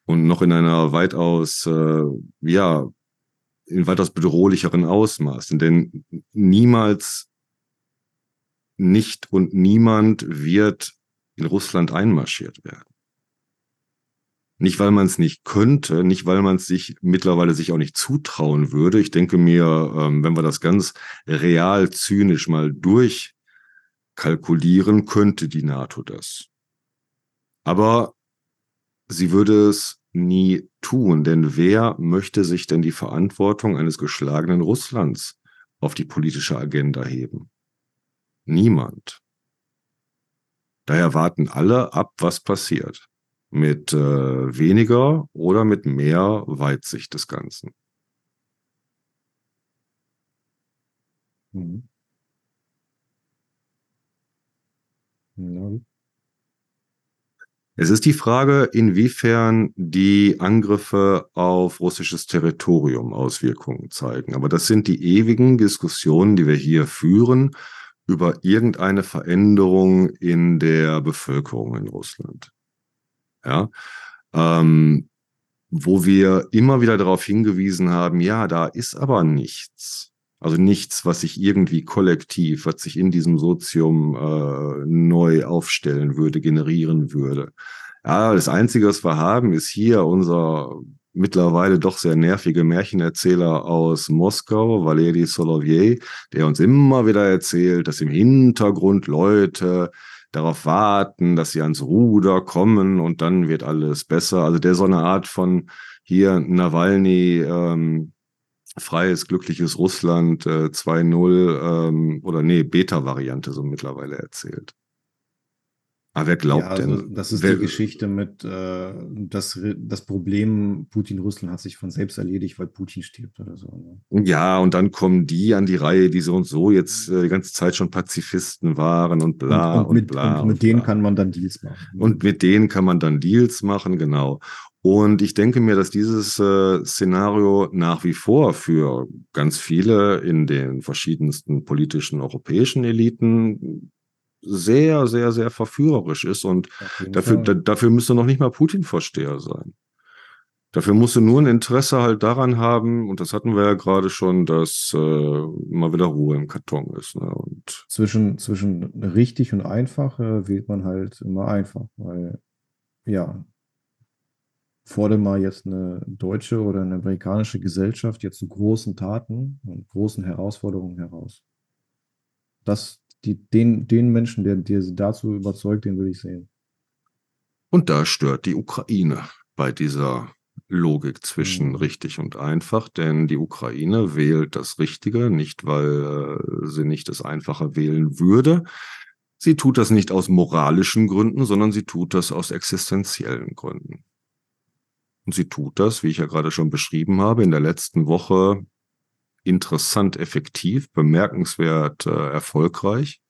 Und noch in einer weitaus, äh, ja, in weitaus bedrohlicheren Ausmaß. Denn niemals nicht und niemand wird in Russland einmarschiert werden. Nicht, weil man es nicht könnte, nicht, weil man es sich mittlerweile sich auch nicht zutrauen würde. Ich denke mir, ähm, wenn wir das ganz real zynisch mal durchkalkulieren, könnte die NATO das. Aber sie würde es nie tun, denn wer möchte sich denn die Verantwortung eines geschlagenen Russlands auf die politische Agenda heben? Niemand. Daher warten alle ab, was passiert. Mit äh, weniger oder mit mehr Weitsicht des Ganzen. Mhm. Ja. Es ist die Frage, inwiefern die Angriffe auf russisches Territorium Auswirkungen zeigen. Aber das sind die ewigen Diskussionen, die wir hier führen über irgendeine Veränderung in der Bevölkerung in Russland. Ja, ähm, wo wir immer wieder darauf hingewiesen haben, ja, da ist aber nichts. Also nichts, was sich irgendwie kollektiv, was sich in diesem Sozium äh, neu aufstellen würde, generieren würde. Ja, das Einzige, was wir haben, ist hier unser mittlerweile doch sehr nervige Märchenerzähler aus Moskau, Valeri Solovier, der uns immer wieder erzählt, dass im Hintergrund Leute darauf warten, dass sie ans Ruder kommen und dann wird alles besser. Also der so eine Art von hier Nawalny, ähm, freies, glückliches Russland äh, 2.0 ähm, oder nee, Beta-Variante so mittlerweile erzählt. Aber wer glaubt ja, also denn? Das ist wer, die Geschichte mit, äh, das, das Problem Putin-Russland hat sich von selbst erledigt, weil Putin stirbt oder so. Ne? Ja, und dann kommen die an die Reihe, die so und so jetzt äh, die ganze Zeit schon Pazifisten waren und bla und, und, und mit, bla. Und mit und denen bla. kann man dann Deals machen. Und mit denen kann man dann Deals machen, genau. Und ich denke mir, dass dieses äh, Szenario nach wie vor für ganz viele in den verschiedensten politischen europäischen Eliten sehr, sehr, sehr verführerisch ist. Und dafür, da, dafür müsste noch nicht mal Putin-Vorsteher sein. Dafür musste nur ein Interesse halt daran haben, und das hatten wir ja gerade schon, dass äh, mal wieder Ruhe im Karton ist. Ne? Und zwischen, zwischen richtig und einfach äh, wählt man halt immer einfach, weil ja, fordere mal jetzt eine deutsche oder eine amerikanische Gesellschaft jetzt zu großen Taten und großen Herausforderungen heraus. Das, die, den, den Menschen, der, der sie dazu überzeugt, den will ich sehen. Und da stört die Ukraine bei dieser Logik zwischen mhm. richtig und einfach, denn die Ukraine wählt das Richtige, nicht weil äh, sie nicht das Einfache wählen würde. Sie tut das nicht aus moralischen Gründen, sondern sie tut das aus existenziellen Gründen. Und sie tut das, wie ich ja gerade schon beschrieben habe, in der letzten Woche interessant effektiv, bemerkenswert äh, erfolgreich.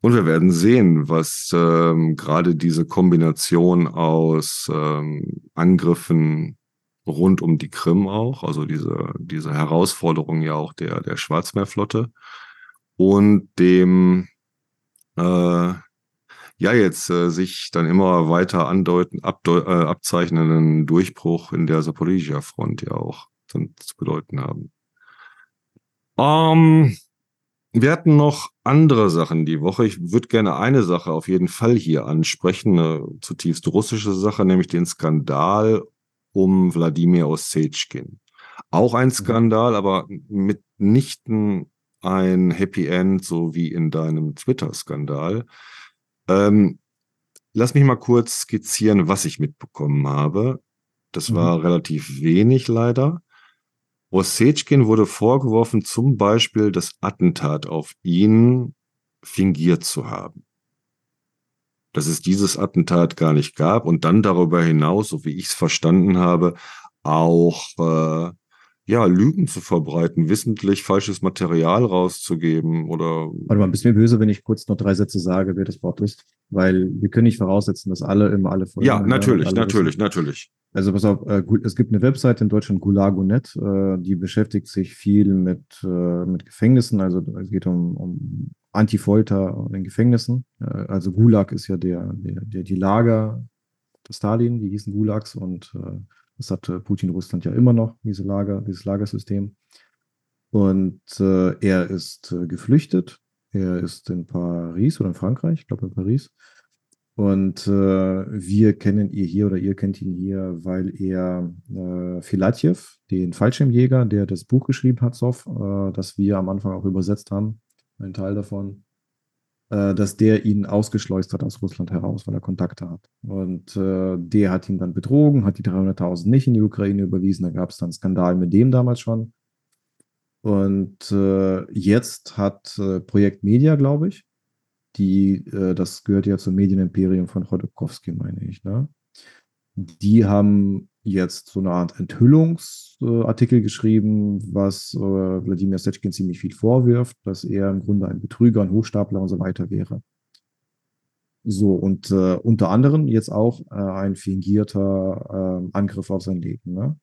Und wir werden sehen, was ähm, gerade diese Kombination aus ähm, Angriffen rund um die Krim auch, also diese, diese Herausforderung ja auch der, der Schwarzmeerflotte und dem äh, ja jetzt äh, sich dann immer weiter andeuten, abdeu äh, abzeichnenden Durchbruch in der Saporizhia-Front ja auch dann zu bedeuten haben. Ähm, wir hatten noch andere Sachen die Woche. Ich würde gerne eine Sache auf jeden Fall hier ansprechen, eine zutiefst russische Sache, nämlich den Skandal um Wladimir Ossechkin. Auch ein mhm. Skandal, aber mitnichten ein Happy End, so wie in deinem Twitter-Skandal. Ähm, lass mich mal kurz skizzieren, was ich mitbekommen habe. Das mhm. war relativ wenig leider. Ossechkin wurde vorgeworfen, zum Beispiel das Attentat auf ihn fingiert zu haben. Dass es dieses Attentat gar nicht gab und dann darüber hinaus, so wie ich es verstanden habe, auch äh, ja, Lügen zu verbreiten, wissentlich falsches Material rauszugeben oder. Warte mal, bist mir böse, wenn ich kurz noch drei Sätze sage, wer das Wort ist? Weil wir können nicht voraussetzen, dass alle immer alle Folgen Ja, natürlich, natürlich, wissen. natürlich. Also pass auf, äh, es gibt eine Webseite in Deutschland, Gulago.net, äh, die beschäftigt sich viel mit, äh, mit Gefängnissen, also es geht um, um Antifolter in Gefängnissen. Also Gulag ist ja der, der, der die Lager des Stalin, die hießen Gulags und äh, das hat Putin Russland ja immer noch, diese Lager, dieses Lagersystem. Und äh, er ist äh, geflüchtet. Er ist in Paris oder in Frankreich, ich glaube in Paris. Und äh, wir kennen ihn hier oder ihr kennt ihn hier, weil er äh, Filatjew, den Fallschirmjäger, der das Buch geschrieben hat, Sov, äh, das wir am Anfang auch übersetzt haben, ein Teil davon, äh, dass der ihn ausgeschleust hat aus Russland heraus, weil er Kontakte hat. Und äh, der hat ihn dann betrogen, hat die 300.000 nicht in die Ukraine überwiesen. Da gab es dann Skandal mit dem damals schon. Und äh, jetzt hat äh, Projekt Media, glaube ich, die, äh, das gehört ja zum Medienimperium von Chodorkowski, meine ich, ne? Die haben jetzt so eine Art Enthüllungsartikel geschrieben, was äh, Wladimir ziemlich viel vorwirft, dass er im Grunde ein Betrüger, ein Hochstapler und so weiter wäre. So, und äh, unter anderem jetzt auch äh, ein fingierter äh, Angriff auf sein Leben. Ne?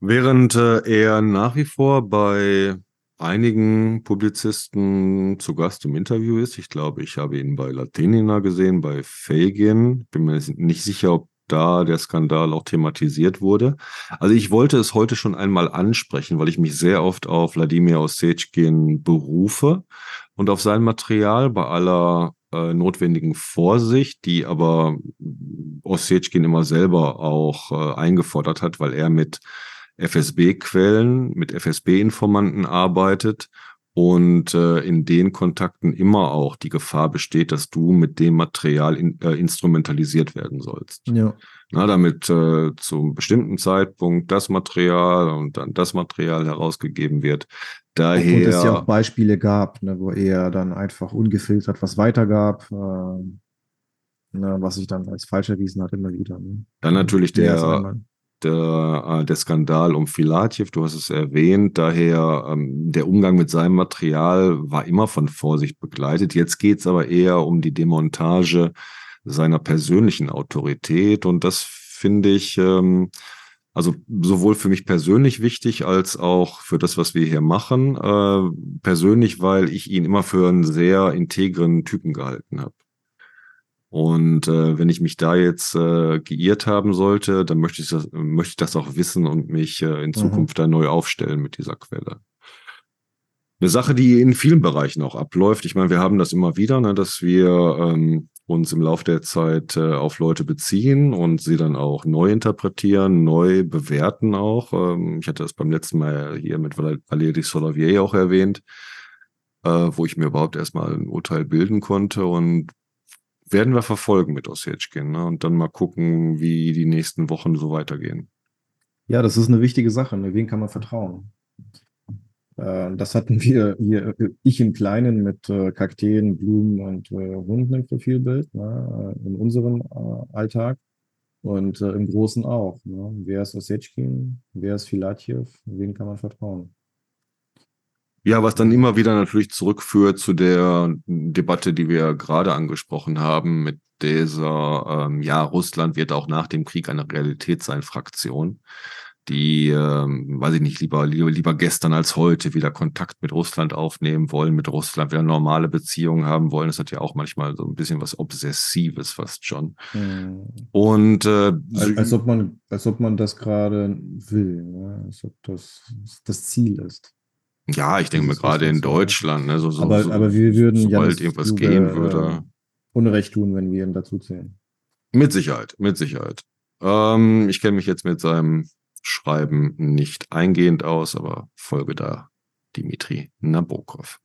Während äh, er nach wie vor bei einigen Publizisten zu Gast im Interview ist. Ich glaube, ich habe ihn bei Latinina gesehen, bei Fagin. Bin mir nicht sicher, ob da der Skandal auch thematisiert wurde. Also ich wollte es heute schon einmal ansprechen, weil ich mich sehr oft auf Wladimir Ossetschkin berufe und auf sein Material bei aller äh, notwendigen Vorsicht, die aber Ossetschkin immer selber auch äh, eingefordert hat, weil er mit FSB-Quellen, mit FSB-Informanten arbeitet und äh, in den Kontakten immer auch die Gefahr besteht, dass du mit dem Material in, äh, instrumentalisiert werden sollst. Ja. Na, damit äh, zum bestimmten Zeitpunkt das Material und dann das Material herausgegeben wird. Daher. Und es ja auch Beispiele gab, ne, wo er dann einfach ungefiltert was weitergab, äh, ne, was sich dann als falsch erwiesen hat, immer wieder. Ne? Dann natürlich der, der, äh, der Skandal um Filatjew, du hast es erwähnt, daher ähm, der Umgang mit seinem Material war immer von Vorsicht begleitet. Jetzt geht es aber eher um die Demontage seiner persönlichen Autorität und das finde ich ähm, also sowohl für mich persönlich wichtig als auch für das, was wir hier machen. Äh, persönlich, weil ich ihn immer für einen sehr integren Typen gehalten habe. Und äh, wenn ich mich da jetzt äh, geirrt haben sollte, dann möchte ich das, möchte ich das auch wissen und mich äh, in mhm. Zukunft mhm. da neu aufstellen mit dieser Quelle. Eine Sache, die in vielen Bereichen auch abläuft. Ich meine, wir haben das immer wieder, ne, dass wir ähm, uns im Laufe der Zeit äh, auf Leute beziehen und sie dann auch neu interpretieren, neu bewerten auch. Ähm, ich hatte das beim letzten Mal hier mit Valérie Solavier auch erwähnt, äh, wo ich mir überhaupt erstmal ein Urteil bilden konnte und werden wir verfolgen mit Ossetschkin ne? und dann mal gucken, wie die nächsten Wochen so weitergehen. Ja, das ist eine wichtige Sache. Ne? Wen kann man vertrauen? Äh, das hatten wir hier, ich im Kleinen mit äh, Kakteen, Blumen und äh, Hunden im Profilbild, ne? in unserem Alltag und im Großen auch. Ne? Wer ist Ossetschkin? Wer ist Filatjew? Wen kann man vertrauen? Ja, was dann immer wieder natürlich zurückführt zu der Debatte, die wir gerade angesprochen haben, mit dieser, ähm, ja, Russland wird auch nach dem Krieg eine Realität sein, Fraktion, die, ähm, weiß ich nicht, lieber, lieber, lieber gestern als heute wieder Kontakt mit Russland aufnehmen wollen, mit Russland wieder normale Beziehungen haben wollen. Das hat ja auch manchmal so ein bisschen was Obsessives fast schon. Hm. Und äh, als, als, ob man, als ob man das gerade will, ne? als ob das das Ziel ist. Ja, ich denke mir gerade in Deutschland, ne, so, so, aber, so, aber wir würden sobald irgendwas Zuge, gehen würde. Äh, Unrecht tun, wenn wir ihn dazu zählen. Mit Sicherheit, mit Sicherheit. Ähm, ich kenne mich jetzt mit seinem Schreiben nicht eingehend aus, aber folge da Dimitri Nabokov.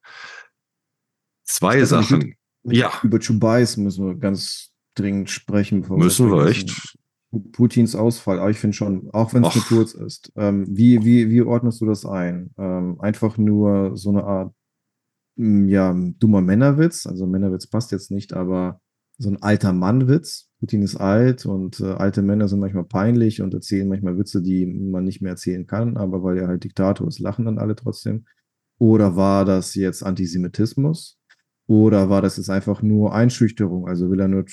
Zwei Sachen. ja. Über Chubais müssen wir ganz dringend sprechen. Müssen wir echt. Putins Ausfall, aber ich finde schon, auch wenn es nur kurz ist, ähm, wie, wie, wie ordnest du das ein? Ähm, einfach nur so eine Art, mm, ja, dummer Männerwitz, also Männerwitz passt jetzt nicht, aber so ein alter Mannwitz. Putin ist alt und äh, alte Männer sind manchmal peinlich und erzählen manchmal Witze, die man nicht mehr erzählen kann, aber weil er halt Diktator ist, lachen dann alle trotzdem. Oder war das jetzt Antisemitismus? Oder war das jetzt einfach nur Einschüchterung? Also will er nur,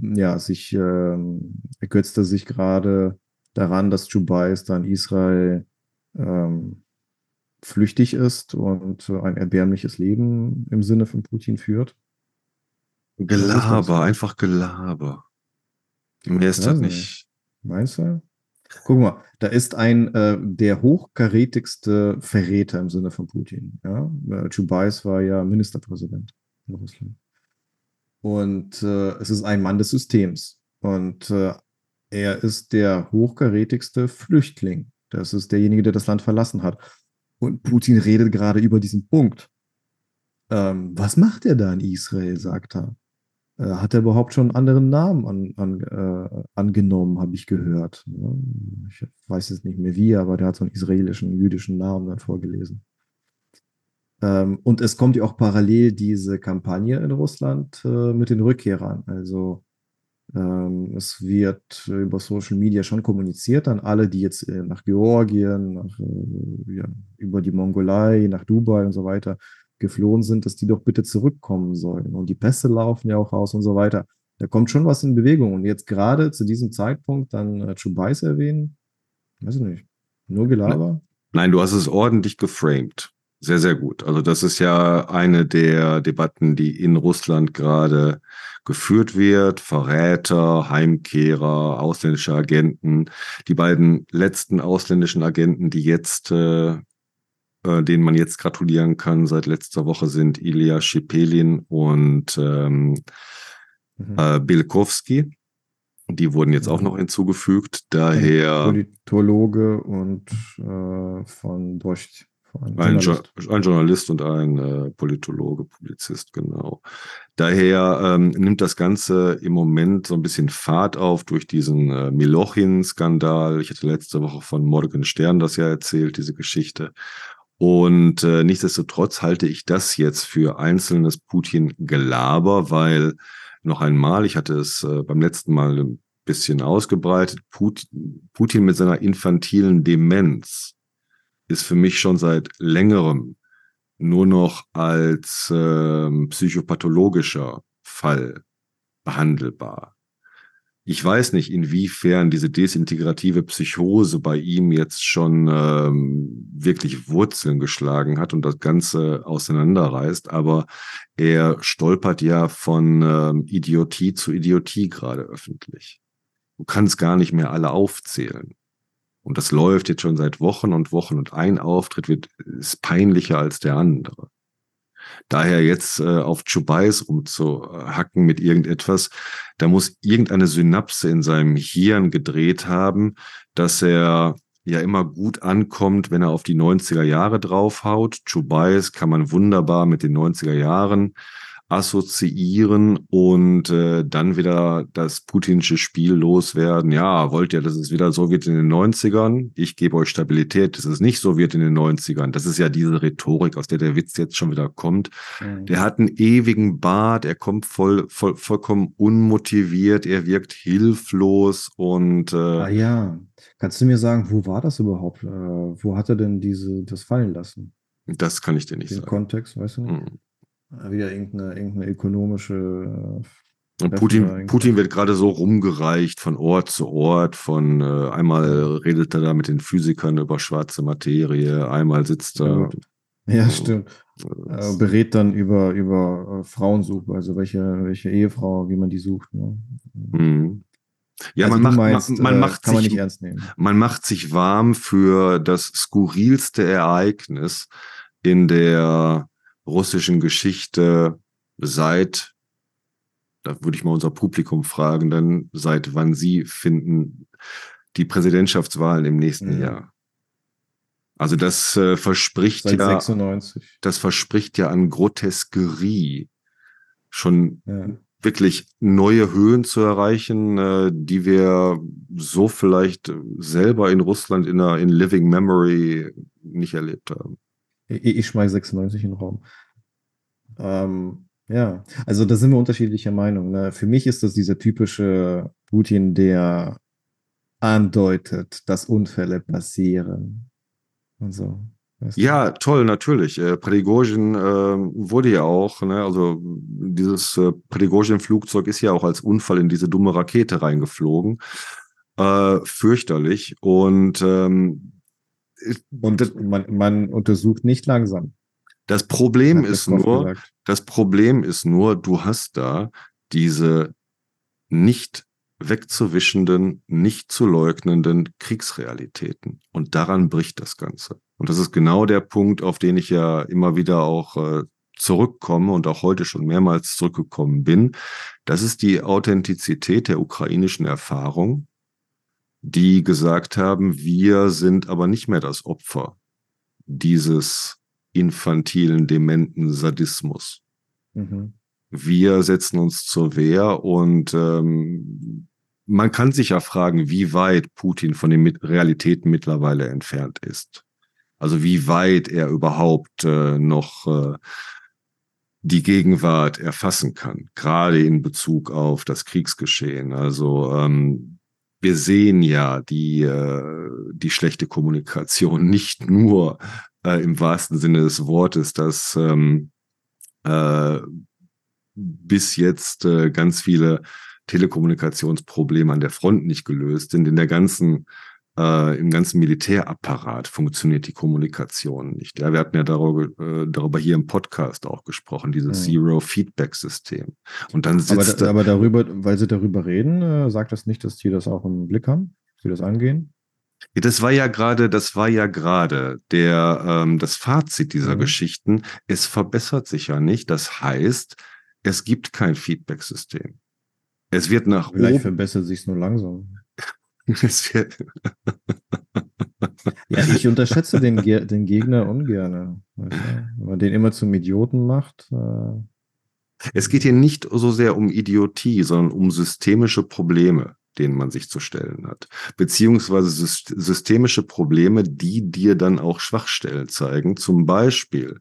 ja, sich, ähm, ergötzt er sich gerade daran, dass Chubais dann Israel ähm, flüchtig ist und ein erbärmliches Leben im Sinne von Putin führt? Gelaber, einfach Gelaber. Mehr ist das nicht. Meinst du? Guck mal, da ist ein äh, der hochkarätigste Verräter im Sinne von Putin. Ja? Äh, Chubais war ja Ministerpräsident in Russland. Und äh, es ist ein Mann des Systems. Und äh, er ist der hochkarätigste Flüchtling. Das ist derjenige, der das Land verlassen hat. Und Putin redet gerade über diesen Punkt. Ähm, was macht er da in Israel, sagt er. Äh, hat er überhaupt schon einen anderen Namen an, an, äh, angenommen, habe ich gehört. Ich weiß jetzt nicht mehr wie, aber der hat so einen israelischen, jüdischen Namen dann vorgelesen. Ähm, und es kommt ja auch parallel diese Kampagne in Russland äh, mit den Rückkehrern. Also ähm, es wird über Social Media schon kommuniziert an alle, die jetzt äh, nach Georgien, nach, äh, ja, über die Mongolei, nach Dubai und so weiter geflohen sind, dass die doch bitte zurückkommen sollen. Und die Pässe laufen ja auch aus und so weiter. Da kommt schon was in Bewegung. Und jetzt gerade zu diesem Zeitpunkt dann äh, Chubais erwähnen, weiß ich nicht. Nur Gelaber? Nein, du hast es ordentlich geframed. Sehr, sehr gut. Also das ist ja eine der Debatten, die in Russland gerade geführt wird. Verräter, Heimkehrer, ausländische Agenten. Die beiden letzten ausländischen Agenten, die jetzt, äh, äh, denen man jetzt gratulieren kann, seit letzter Woche sind Ilya Schipelin und ähm, mhm. äh, Bilkowski. Die wurden jetzt auch noch hinzugefügt. Daher. Politologe und äh, von Dost. Ein Journalist. ein, Journalist und ein äh, Politologe, Publizist, genau. Daher ähm, nimmt das Ganze im Moment so ein bisschen Fahrt auf durch diesen äh, Milochin-Skandal. Ich hatte letzte Woche von Morgan Stern das ja erzählt, diese Geschichte. Und äh, nichtsdestotrotz halte ich das jetzt für einzelnes Putin-Gelaber, weil noch einmal, ich hatte es äh, beim letzten Mal ein bisschen ausgebreitet, Putin, Putin mit seiner infantilen Demenz ist für mich schon seit längerem nur noch als äh, psychopathologischer Fall behandelbar. Ich weiß nicht, inwiefern diese desintegrative Psychose bei ihm jetzt schon ähm, wirklich Wurzeln geschlagen hat und das Ganze auseinanderreißt, aber er stolpert ja von ähm, Idiotie zu Idiotie gerade öffentlich. Du kannst gar nicht mehr alle aufzählen. Und das läuft jetzt schon seit Wochen und Wochen und ein Auftritt wird, ist peinlicher als der andere. Daher jetzt äh, auf Chubais rumzuhacken mit irgendetwas, da muss irgendeine Synapse in seinem Hirn gedreht haben, dass er ja immer gut ankommt, wenn er auf die 90er Jahre draufhaut. Chubais kann man wunderbar mit den 90er Jahren assoziieren und äh, dann wieder das putinsche Spiel loswerden. Ja, wollt ihr, dass es wieder so wird in den 90ern? Ich gebe euch Stabilität, dass es nicht so wird in den 90ern. Das ist ja diese Rhetorik, aus der der Witz jetzt schon wieder kommt. Mhm. Der hat einen ewigen Bart, er kommt voll, voll, vollkommen unmotiviert, er wirkt hilflos und äh, Ah ja. Kannst du mir sagen, wo war das überhaupt? Äh, wo hat er denn diese das fallen lassen? Das kann ich dir nicht Den sagen. Kontext, weißt du nicht? Mhm. Wieder irgendeine, irgendeine ökonomische. Äh, Putin, Putin wird gerade so rumgereicht von Ort zu Ort, von äh, einmal redet er da mit den Physikern über schwarze Materie, einmal sitzt er. Ja, stimmt. Äh, berät dann über, über äh, Frauensuche, also welche, welche Ehefrau, wie man die sucht. Ne? Mhm. Ja, also man, macht, meinst, man, man äh, macht man sich, man macht sich warm für das skurrilste Ereignis in der russischen Geschichte seit, da würde ich mal unser Publikum fragen, dann seit wann Sie finden die Präsidentschaftswahlen im nächsten ja. Jahr? Also das äh, verspricht seit ja, 96. das verspricht ja an Groteskerie, schon ja. wirklich neue Höhen zu erreichen, äh, die wir so vielleicht selber in Russland in, einer, in Living Memory nicht erlebt haben. Ich, ich schmeiße 96 in den Raum. Ähm, ja, also da sind wir unterschiedlicher Meinung. Ne? Für mich ist das dieser typische Putin, der andeutet, dass Unfälle passieren. Und so. Ja, toll, natürlich. Äh, Prigozhin äh, wurde ja auch, ne, also dieses äh, Prigozhin-Flugzeug ist ja auch als Unfall in diese dumme Rakete reingeflogen. Äh, fürchterlich. Und ähm, und man, man untersucht nicht langsam. Das Problem ist nur, das Problem ist nur, du hast da diese nicht wegzuwischenden, nicht zu leugnenden Kriegsrealitäten. Und daran bricht das Ganze. Und das ist genau der Punkt, auf den ich ja immer wieder auch äh, zurückkomme und auch heute schon mehrmals zurückgekommen bin. Das ist die Authentizität der ukrainischen Erfahrung, die gesagt haben, wir sind aber nicht mehr das Opfer dieses infantilen, dementen Sadismus. Mhm. Wir setzen uns zur Wehr und ähm, man kann sich ja fragen, wie weit Putin von den Realitäten mittlerweile entfernt ist. Also wie weit er überhaupt äh, noch äh, die Gegenwart erfassen kann, gerade in Bezug auf das Kriegsgeschehen. Also ähm, wir sehen ja die, äh, die schlechte Kommunikation nicht nur äh, im wahrsten Sinne des Wortes, dass ähm, äh, bis jetzt äh, ganz viele Telekommunikationsprobleme an der Front nicht gelöst sind. In der ganzen äh, im ganzen Militärapparat funktioniert die Kommunikation nicht. Ja, wir hatten ja darüber, äh, darüber hier im Podcast auch gesprochen, dieses mhm. Zero-Feedback-System. Und dann sitzt aber, aber darüber, weil sie darüber reden, äh, sagt das nicht, dass die das auch im Blick haben, dass sie das angehen? Das war ja gerade, das war ja gerade der ähm, das Fazit dieser mhm. Geschichten. Es verbessert sich ja nicht. Das heißt, es gibt kein Feedback-System. Es wird nach Vielleicht oben. verbessert sich es nur langsam. Ja, ich unterschätze den, Ge den Gegner ungern. Wenn man den immer zum Idioten macht. Äh es geht hier nicht so sehr um Idiotie, sondern um systemische Probleme, denen man sich zu stellen hat. Beziehungsweise systemische Probleme, die dir dann auch Schwachstellen zeigen. Zum Beispiel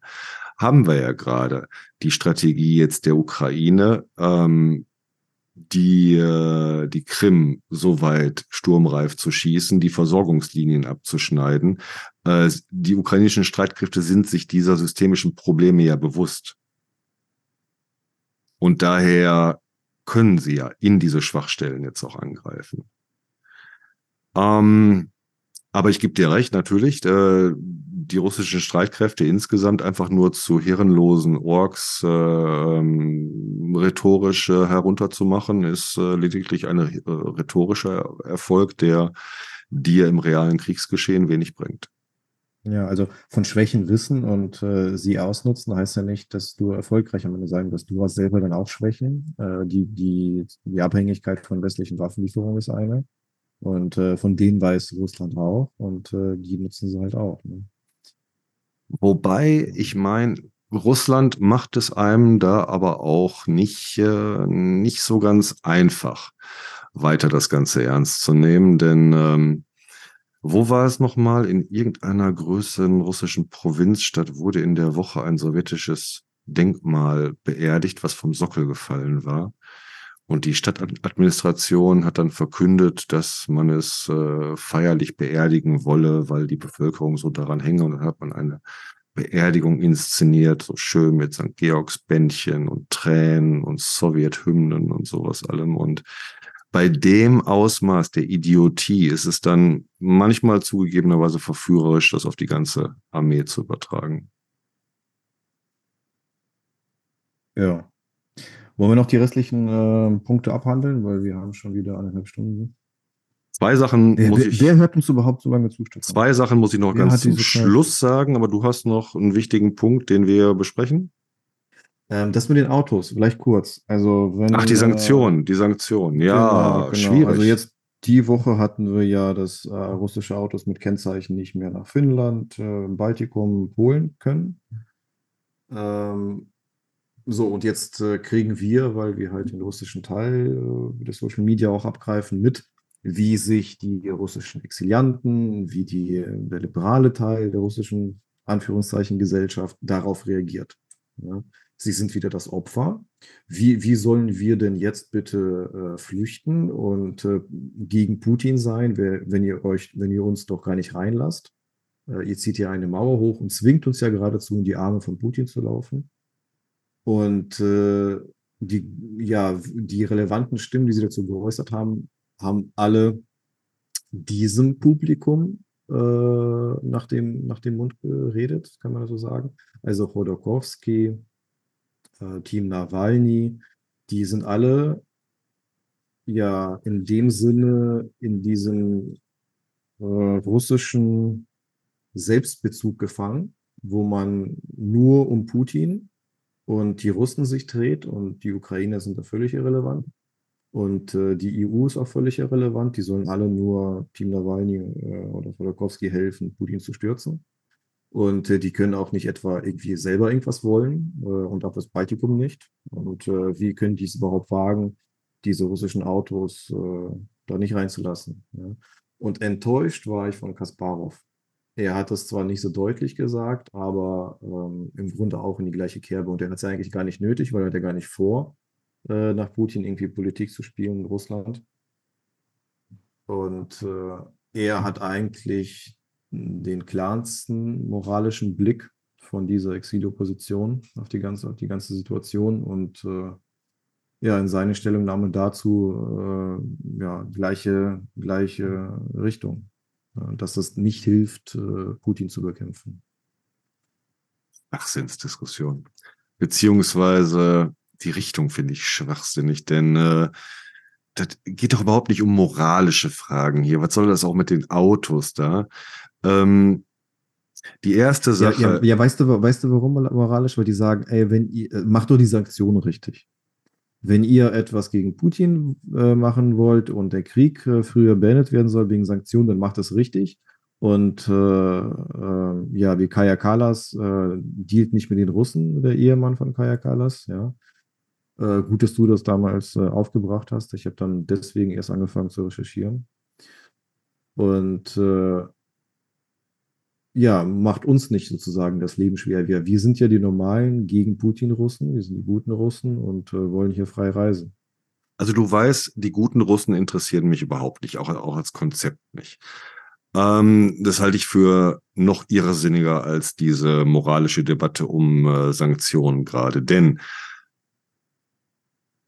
haben wir ja gerade die Strategie jetzt der Ukraine, ähm, die, äh, die Krim so weit sturmreif zu schießen, die Versorgungslinien abzuschneiden. Äh, die ukrainischen Streitkräfte sind sich dieser systemischen Probleme ja bewusst. Und daher können sie ja in diese Schwachstellen jetzt auch angreifen. Ähm, aber ich gebe dir recht, natürlich, äh, die russischen Streitkräfte insgesamt einfach nur zu hirnlosen Orks äh, ähm, rhetorisch äh, herunterzumachen, ist äh, lediglich ein äh, rhetorischer Erfolg, der dir im realen Kriegsgeschehen wenig bringt. Ja, also von Schwächen wissen und äh, sie ausnutzen, heißt ja nicht, dass du erfolgreich am Ende sein wirst. Du hast selber dann auch Schwächen. Äh, die, die, die Abhängigkeit von westlichen Waffenlieferungen ist eine. Und äh, von denen weiß Russland auch und äh, die nutzen sie halt auch. Ne? Wobei, ich meine, Russland macht es einem da aber auch nicht, äh, nicht so ganz einfach, weiter das Ganze ernst zu nehmen. Denn ähm, wo war es nochmal? In irgendeiner größeren russischen Provinzstadt wurde in der Woche ein sowjetisches Denkmal beerdigt, was vom Sockel gefallen war. Und die Stadtadministration hat dann verkündet, dass man es äh, feierlich beerdigen wolle, weil die Bevölkerung so daran hänge. Und dann hat man eine Beerdigung inszeniert, so schön mit St. Georgs Bändchen und Tränen und Sowjethymnen und sowas allem. Und bei dem Ausmaß der Idiotie ist es dann manchmal zugegebenerweise verführerisch, das auf die ganze Armee zu übertragen. Ja, wollen wir noch die restlichen äh, Punkte abhandeln, weil wir haben schon wieder eineinhalb Stunden. Zwei Sachen wer, muss ich. Wer hört uns überhaupt so lange zu? Zwei Sachen muss ich noch wer ganz zum Schluss sagen, aber du hast noch einen wichtigen Punkt, den wir besprechen. Ähm, das mit den Autos, vielleicht kurz. Also wenn, Ach, die Sanktionen, äh, die Sanktionen, ja, genau, genau. schwierig. Also jetzt die Woche hatten wir ja, dass äh, russische Autos mit Kennzeichen nicht mehr nach Finnland, äh, Baltikum, Polen können. Ähm, so, und jetzt äh, kriegen wir, weil wir halt den russischen Teil äh, der Social Media auch abgreifen, mit, wie sich die russischen Exilianten, wie die, der liberale Teil der russischen Anführungszeichen Gesellschaft darauf reagiert. Ja. Sie sind wieder das Opfer. Wie, wie sollen wir denn jetzt bitte äh, flüchten und äh, gegen Putin sein, wenn ihr euch, wenn ihr uns doch gar nicht reinlasst? Äh, ihr zieht hier eine Mauer hoch und zwingt uns ja geradezu in die Arme von Putin zu laufen. Und äh, die, ja, die relevanten Stimmen, die sie dazu geäußert haben, haben alle diesem Publikum äh, nach, dem, nach dem Mund geredet, kann man so sagen. Also Chodorkowski, äh, Team Nawalny, die sind alle ja in dem Sinne in diesem äh, russischen Selbstbezug gefangen, wo man nur um Putin und die Russen sich dreht und die Ukrainer sind da völlig irrelevant. Und äh, die EU ist auch völlig irrelevant. Die sollen alle nur Team Nawalny äh, oder Chodorkowski helfen, Putin zu stürzen. Und äh, die können auch nicht etwa irgendwie selber irgendwas wollen äh, und auch das Baltikum nicht. Und äh, wie können die es überhaupt wagen, diese russischen Autos äh, da nicht reinzulassen? Ja? Und enttäuscht war ich von Kasparov. Er hat das zwar nicht so deutlich gesagt, aber ähm, im Grunde auch in die gleiche Kerbe. Und er hat es eigentlich gar nicht nötig, weil er hat ja gar nicht vor, äh, nach Putin irgendwie Politik zu spielen in Russland. Und äh, er hat eigentlich den klarsten moralischen Blick von dieser Exilopposition auf die ganze, auf die ganze Situation und äh, ja, in seine Stellungnahme dazu äh, ja, gleiche, gleiche Richtung, dass das nicht hilft, äh, Putin zu bekämpfen. Schwachsinnsdiskussion. Beziehungsweise die Richtung finde ich schwachsinnig, denn äh, das geht doch überhaupt nicht um moralische Fragen hier. Was soll das auch mit den Autos da? Ähm, die erste Sache. Ja, ja, ja, weißt du, weißt du, warum moralisch? Weil die sagen, ey, wenn ihr, äh, macht doch die Sanktionen richtig. Wenn ihr etwas gegen Putin äh, machen wollt und der Krieg äh, früher beendet werden soll wegen Sanktionen, dann macht das richtig. Und äh, äh ja, wie Kaya Kalas äh, dealt nicht mit den Russen, der Ehemann von Kaya Kalas, ja. gut, dass du das damals aufgebracht hast. Ich habe dann deswegen erst angefangen zu recherchieren. Und ja, macht uns nicht sozusagen das Leben schwer. Wir, wir sind ja die normalen gegen Putin-Russen, wir sind die guten Russen und äh, wollen hier frei reisen. Also du weißt, die guten Russen interessieren mich überhaupt nicht, auch, auch als Konzept nicht. Ähm, das halte ich für noch irrsinniger als diese moralische Debatte um äh, Sanktionen gerade. Denn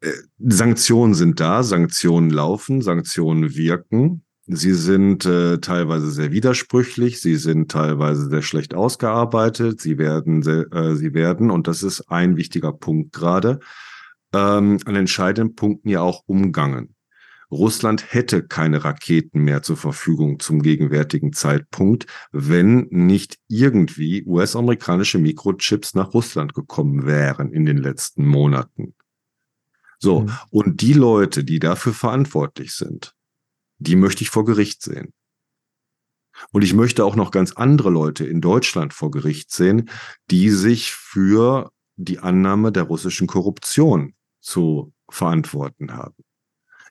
äh, Sanktionen sind da, Sanktionen laufen, Sanktionen wirken. Sie sind äh, teilweise sehr widersprüchlich, sie sind teilweise sehr schlecht ausgearbeitet, sie werden, sehr, äh, sie werden, und das ist ein wichtiger Punkt gerade, ähm, an entscheidenden Punkten ja auch umgangen. Russland hätte keine Raketen mehr zur Verfügung zum gegenwärtigen Zeitpunkt, wenn nicht irgendwie US-amerikanische Mikrochips nach Russland gekommen wären in den letzten Monaten. So, mhm. und die Leute, die dafür verantwortlich sind, die möchte ich vor Gericht sehen. Und ich möchte auch noch ganz andere Leute in Deutschland vor Gericht sehen, die sich für die Annahme der russischen Korruption zu verantworten haben.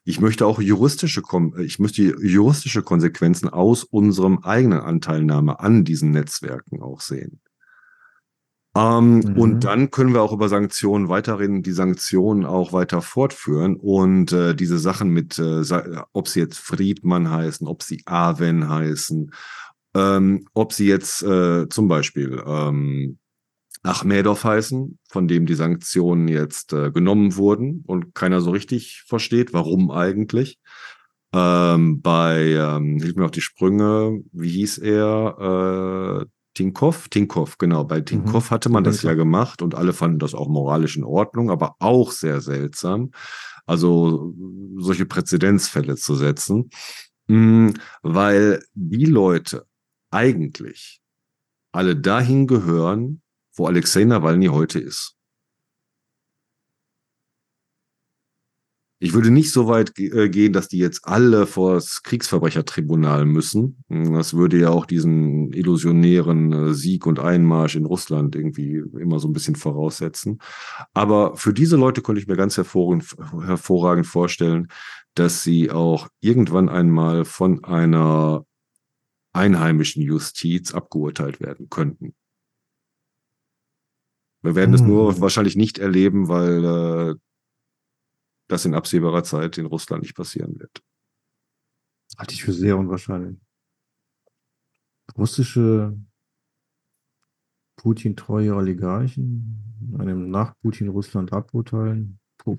Ich möchte auch juristische, ich möchte juristische Konsequenzen aus unserem eigenen Anteilnahme an diesen Netzwerken auch sehen. Ähm, mhm. Und dann können wir auch über Sanktionen weiterhin die Sanktionen auch weiter fortführen und äh, diese Sachen mit, äh, ob sie jetzt Friedmann heißen, ob sie Aven heißen, ähm, ob sie jetzt äh, zum Beispiel ähm, Achmedov heißen, von dem die Sanktionen jetzt äh, genommen wurden und keiner so richtig versteht, warum eigentlich. Ähm, bei, ähm, hilf mir auf die Sprünge, wie hieß er? Äh, Tinkoff, Tinkoff, genau. Bei Tinkoff mhm. hatte man das ja gemacht und alle fanden das auch moralisch in Ordnung, aber auch sehr seltsam. Also solche Präzedenzfälle zu setzen, mm, weil die Leute eigentlich alle dahin gehören, wo Alexei Nawalny heute ist. Ich würde nicht so weit äh, gehen, dass die jetzt alle vor das Kriegsverbrechertribunal müssen. Das würde ja auch diesen illusionären äh, Sieg und Einmarsch in Russland irgendwie immer so ein bisschen voraussetzen. Aber für diese Leute konnte ich mir ganz hervorragend vorstellen, dass sie auch irgendwann einmal von einer einheimischen Justiz abgeurteilt werden könnten. Wir werden es nur hm. wahrscheinlich nicht erleben, weil äh, das in absehbarer Zeit in Russland nicht passieren wird. Halte ich für sehr unwahrscheinlich. Russische Putin-treue Oligarchen einem Nach-Putin Russland aburteilen. Puh,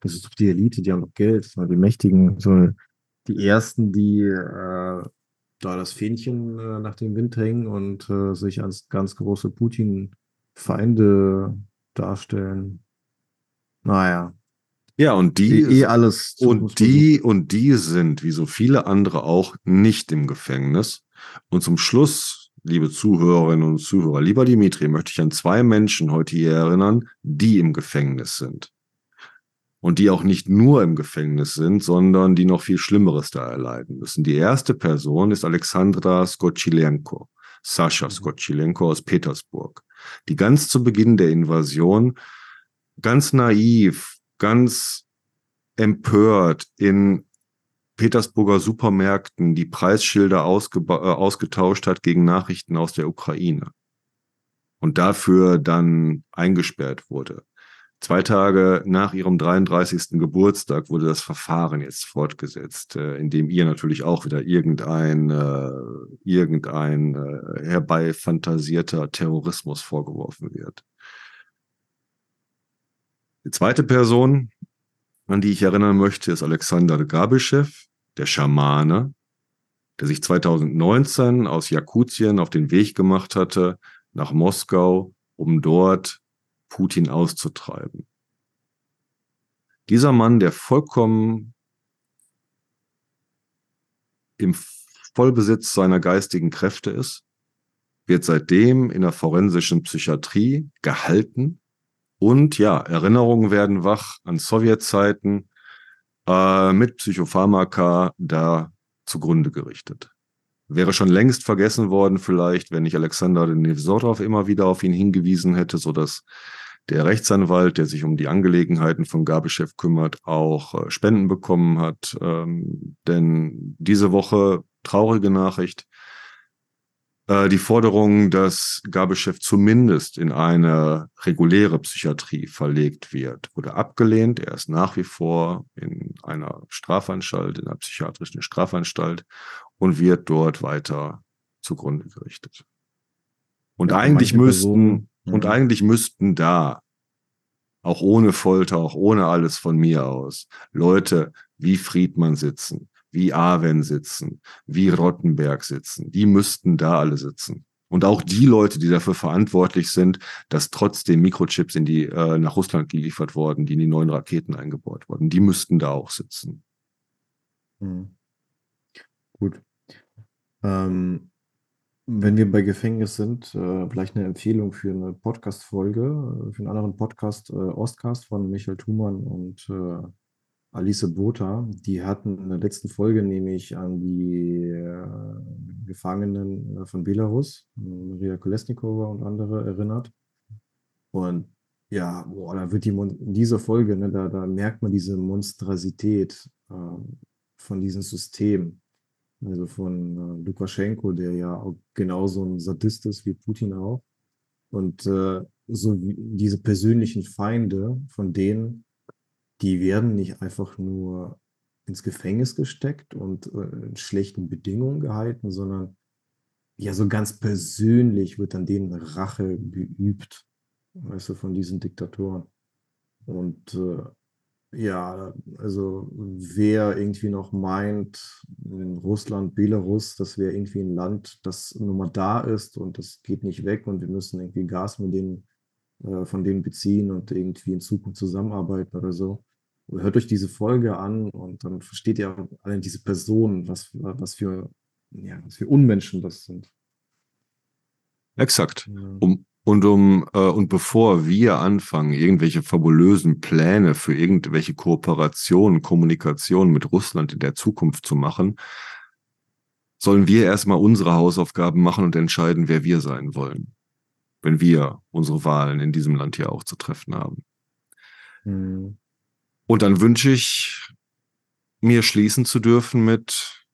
das ist doch die Elite, die haben doch Geld, die Mächtigen, so die Ersten, die äh, da das Fähnchen äh, nach dem Wind hängen und äh, sich als ganz große Putin-Feinde darstellen. Naja, ja, und die eh alles und die und die sind wie so viele andere auch nicht im Gefängnis. Und zum Schluss, liebe Zuhörerinnen und Zuhörer, lieber Dimitri, möchte ich an zwei Menschen heute hier erinnern, die im Gefängnis sind. Und die auch nicht nur im Gefängnis sind, sondern die noch viel Schlimmeres da erleiden müssen. Die erste Person ist Alexandra Skochilenko, Sascha mhm. Skochilenko aus Petersburg, die ganz zu Beginn der Invasion ganz naiv ganz empört in Petersburger Supermärkten die Preisschilder äh, ausgetauscht hat gegen Nachrichten aus der Ukraine und dafür dann eingesperrt wurde. Zwei Tage nach ihrem 33. Geburtstag wurde das Verfahren jetzt fortgesetzt, äh, in dem ihr natürlich auch wieder irgendein, äh, irgendein äh, herbeifantasierter Terrorismus vorgeworfen wird. Die zweite Person, an die ich erinnern möchte, ist Alexander Gabischew, der Schamane, der sich 2019 aus Jakutien auf den Weg gemacht hatte nach Moskau, um dort Putin auszutreiben. Dieser Mann, der vollkommen im Vollbesitz seiner geistigen Kräfte ist, wird seitdem in der forensischen Psychiatrie gehalten und ja, Erinnerungen werden wach an Sowjetzeiten äh, mit Psychopharmaka da zugrunde gerichtet. Wäre schon längst vergessen worden vielleicht, wenn nicht Alexander Nevzorov immer wieder auf ihn hingewiesen hätte, so dass der Rechtsanwalt, der sich um die Angelegenheiten von Gabeschew kümmert, auch äh, Spenden bekommen hat. Ähm, denn diese Woche traurige Nachricht. Äh, die Forderung, dass Gabeschew zumindest in eine reguläre Psychiatrie verlegt wird, wurde abgelehnt. Er ist nach wie vor in einer Strafanstalt, in einer psychiatrischen Strafanstalt und wird dort weiter zugrunde gerichtet. Und ja, eigentlich müssten, und mhm. eigentlich müssten da, auch ohne Folter, auch ohne alles von mir aus, Leute wie Friedmann sitzen, wie Aven sitzen, wie Rottenberg sitzen. Die müssten da alle sitzen. Und auch die Leute, die dafür verantwortlich sind, dass trotzdem Mikrochips in die, äh, nach Russland geliefert worden, die in die neuen Raketen eingebaut wurden, die müssten da auch sitzen. Mhm. Gut. Ähm, wenn wir bei Gefängnis sind, äh, vielleicht eine Empfehlung für eine Podcast-Folge, äh, für einen anderen Podcast, äh, Ostcast von Michael Thumann und äh, Alice Botha. Die hatten in der letzten Folge nämlich an die äh, Gefangenen äh, von Belarus, Maria Kolesnikova und andere erinnert. Und ja, boah, da wird die Mon in dieser Folge, ne, da, da merkt man diese Monstrosität von diesem System also von äh, Lukaschenko, der ja auch genauso ein Sadist ist wie Putin auch. Und äh, so diese persönlichen Feinde von denen, die werden nicht einfach nur ins Gefängnis gesteckt und äh, in schlechten Bedingungen gehalten, sondern ja, so ganz persönlich wird an denen Rache geübt, weißt du, von diesen Diktatoren. Und äh, ja, also wer irgendwie noch meint, in Russland, Belarus, das wäre irgendwie ein Land, das nur mal da ist und das geht nicht weg und wir müssen irgendwie Gas mit denen, äh, von denen beziehen und irgendwie in Zukunft zusammenarbeiten oder so. Hört euch diese Folge an und dann versteht ihr alle diese Personen, was, was, für, ja, was für Unmenschen das sind. Exakt. Um, und um äh, und bevor wir anfangen, irgendwelche fabulösen Pläne für irgendwelche Kooperationen, Kommunikation mit Russland in der Zukunft zu machen, sollen wir erstmal unsere Hausaufgaben machen und entscheiden, wer wir sein wollen, wenn wir unsere Wahlen in diesem Land hier auch zu treffen haben. Mhm. Und dann wünsche ich mir schließen zu dürfen mit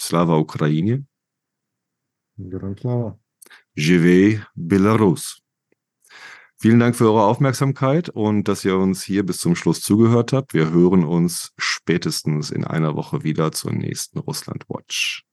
Slava Ukraine. Grand klar. Живей Belarus. Vielen Dank für eure Aufmerksamkeit und dass ihr uns hier bis zum Schluss zugehört habt. Wir hören uns spätestens in einer Woche wieder zur nächsten Russland Watch.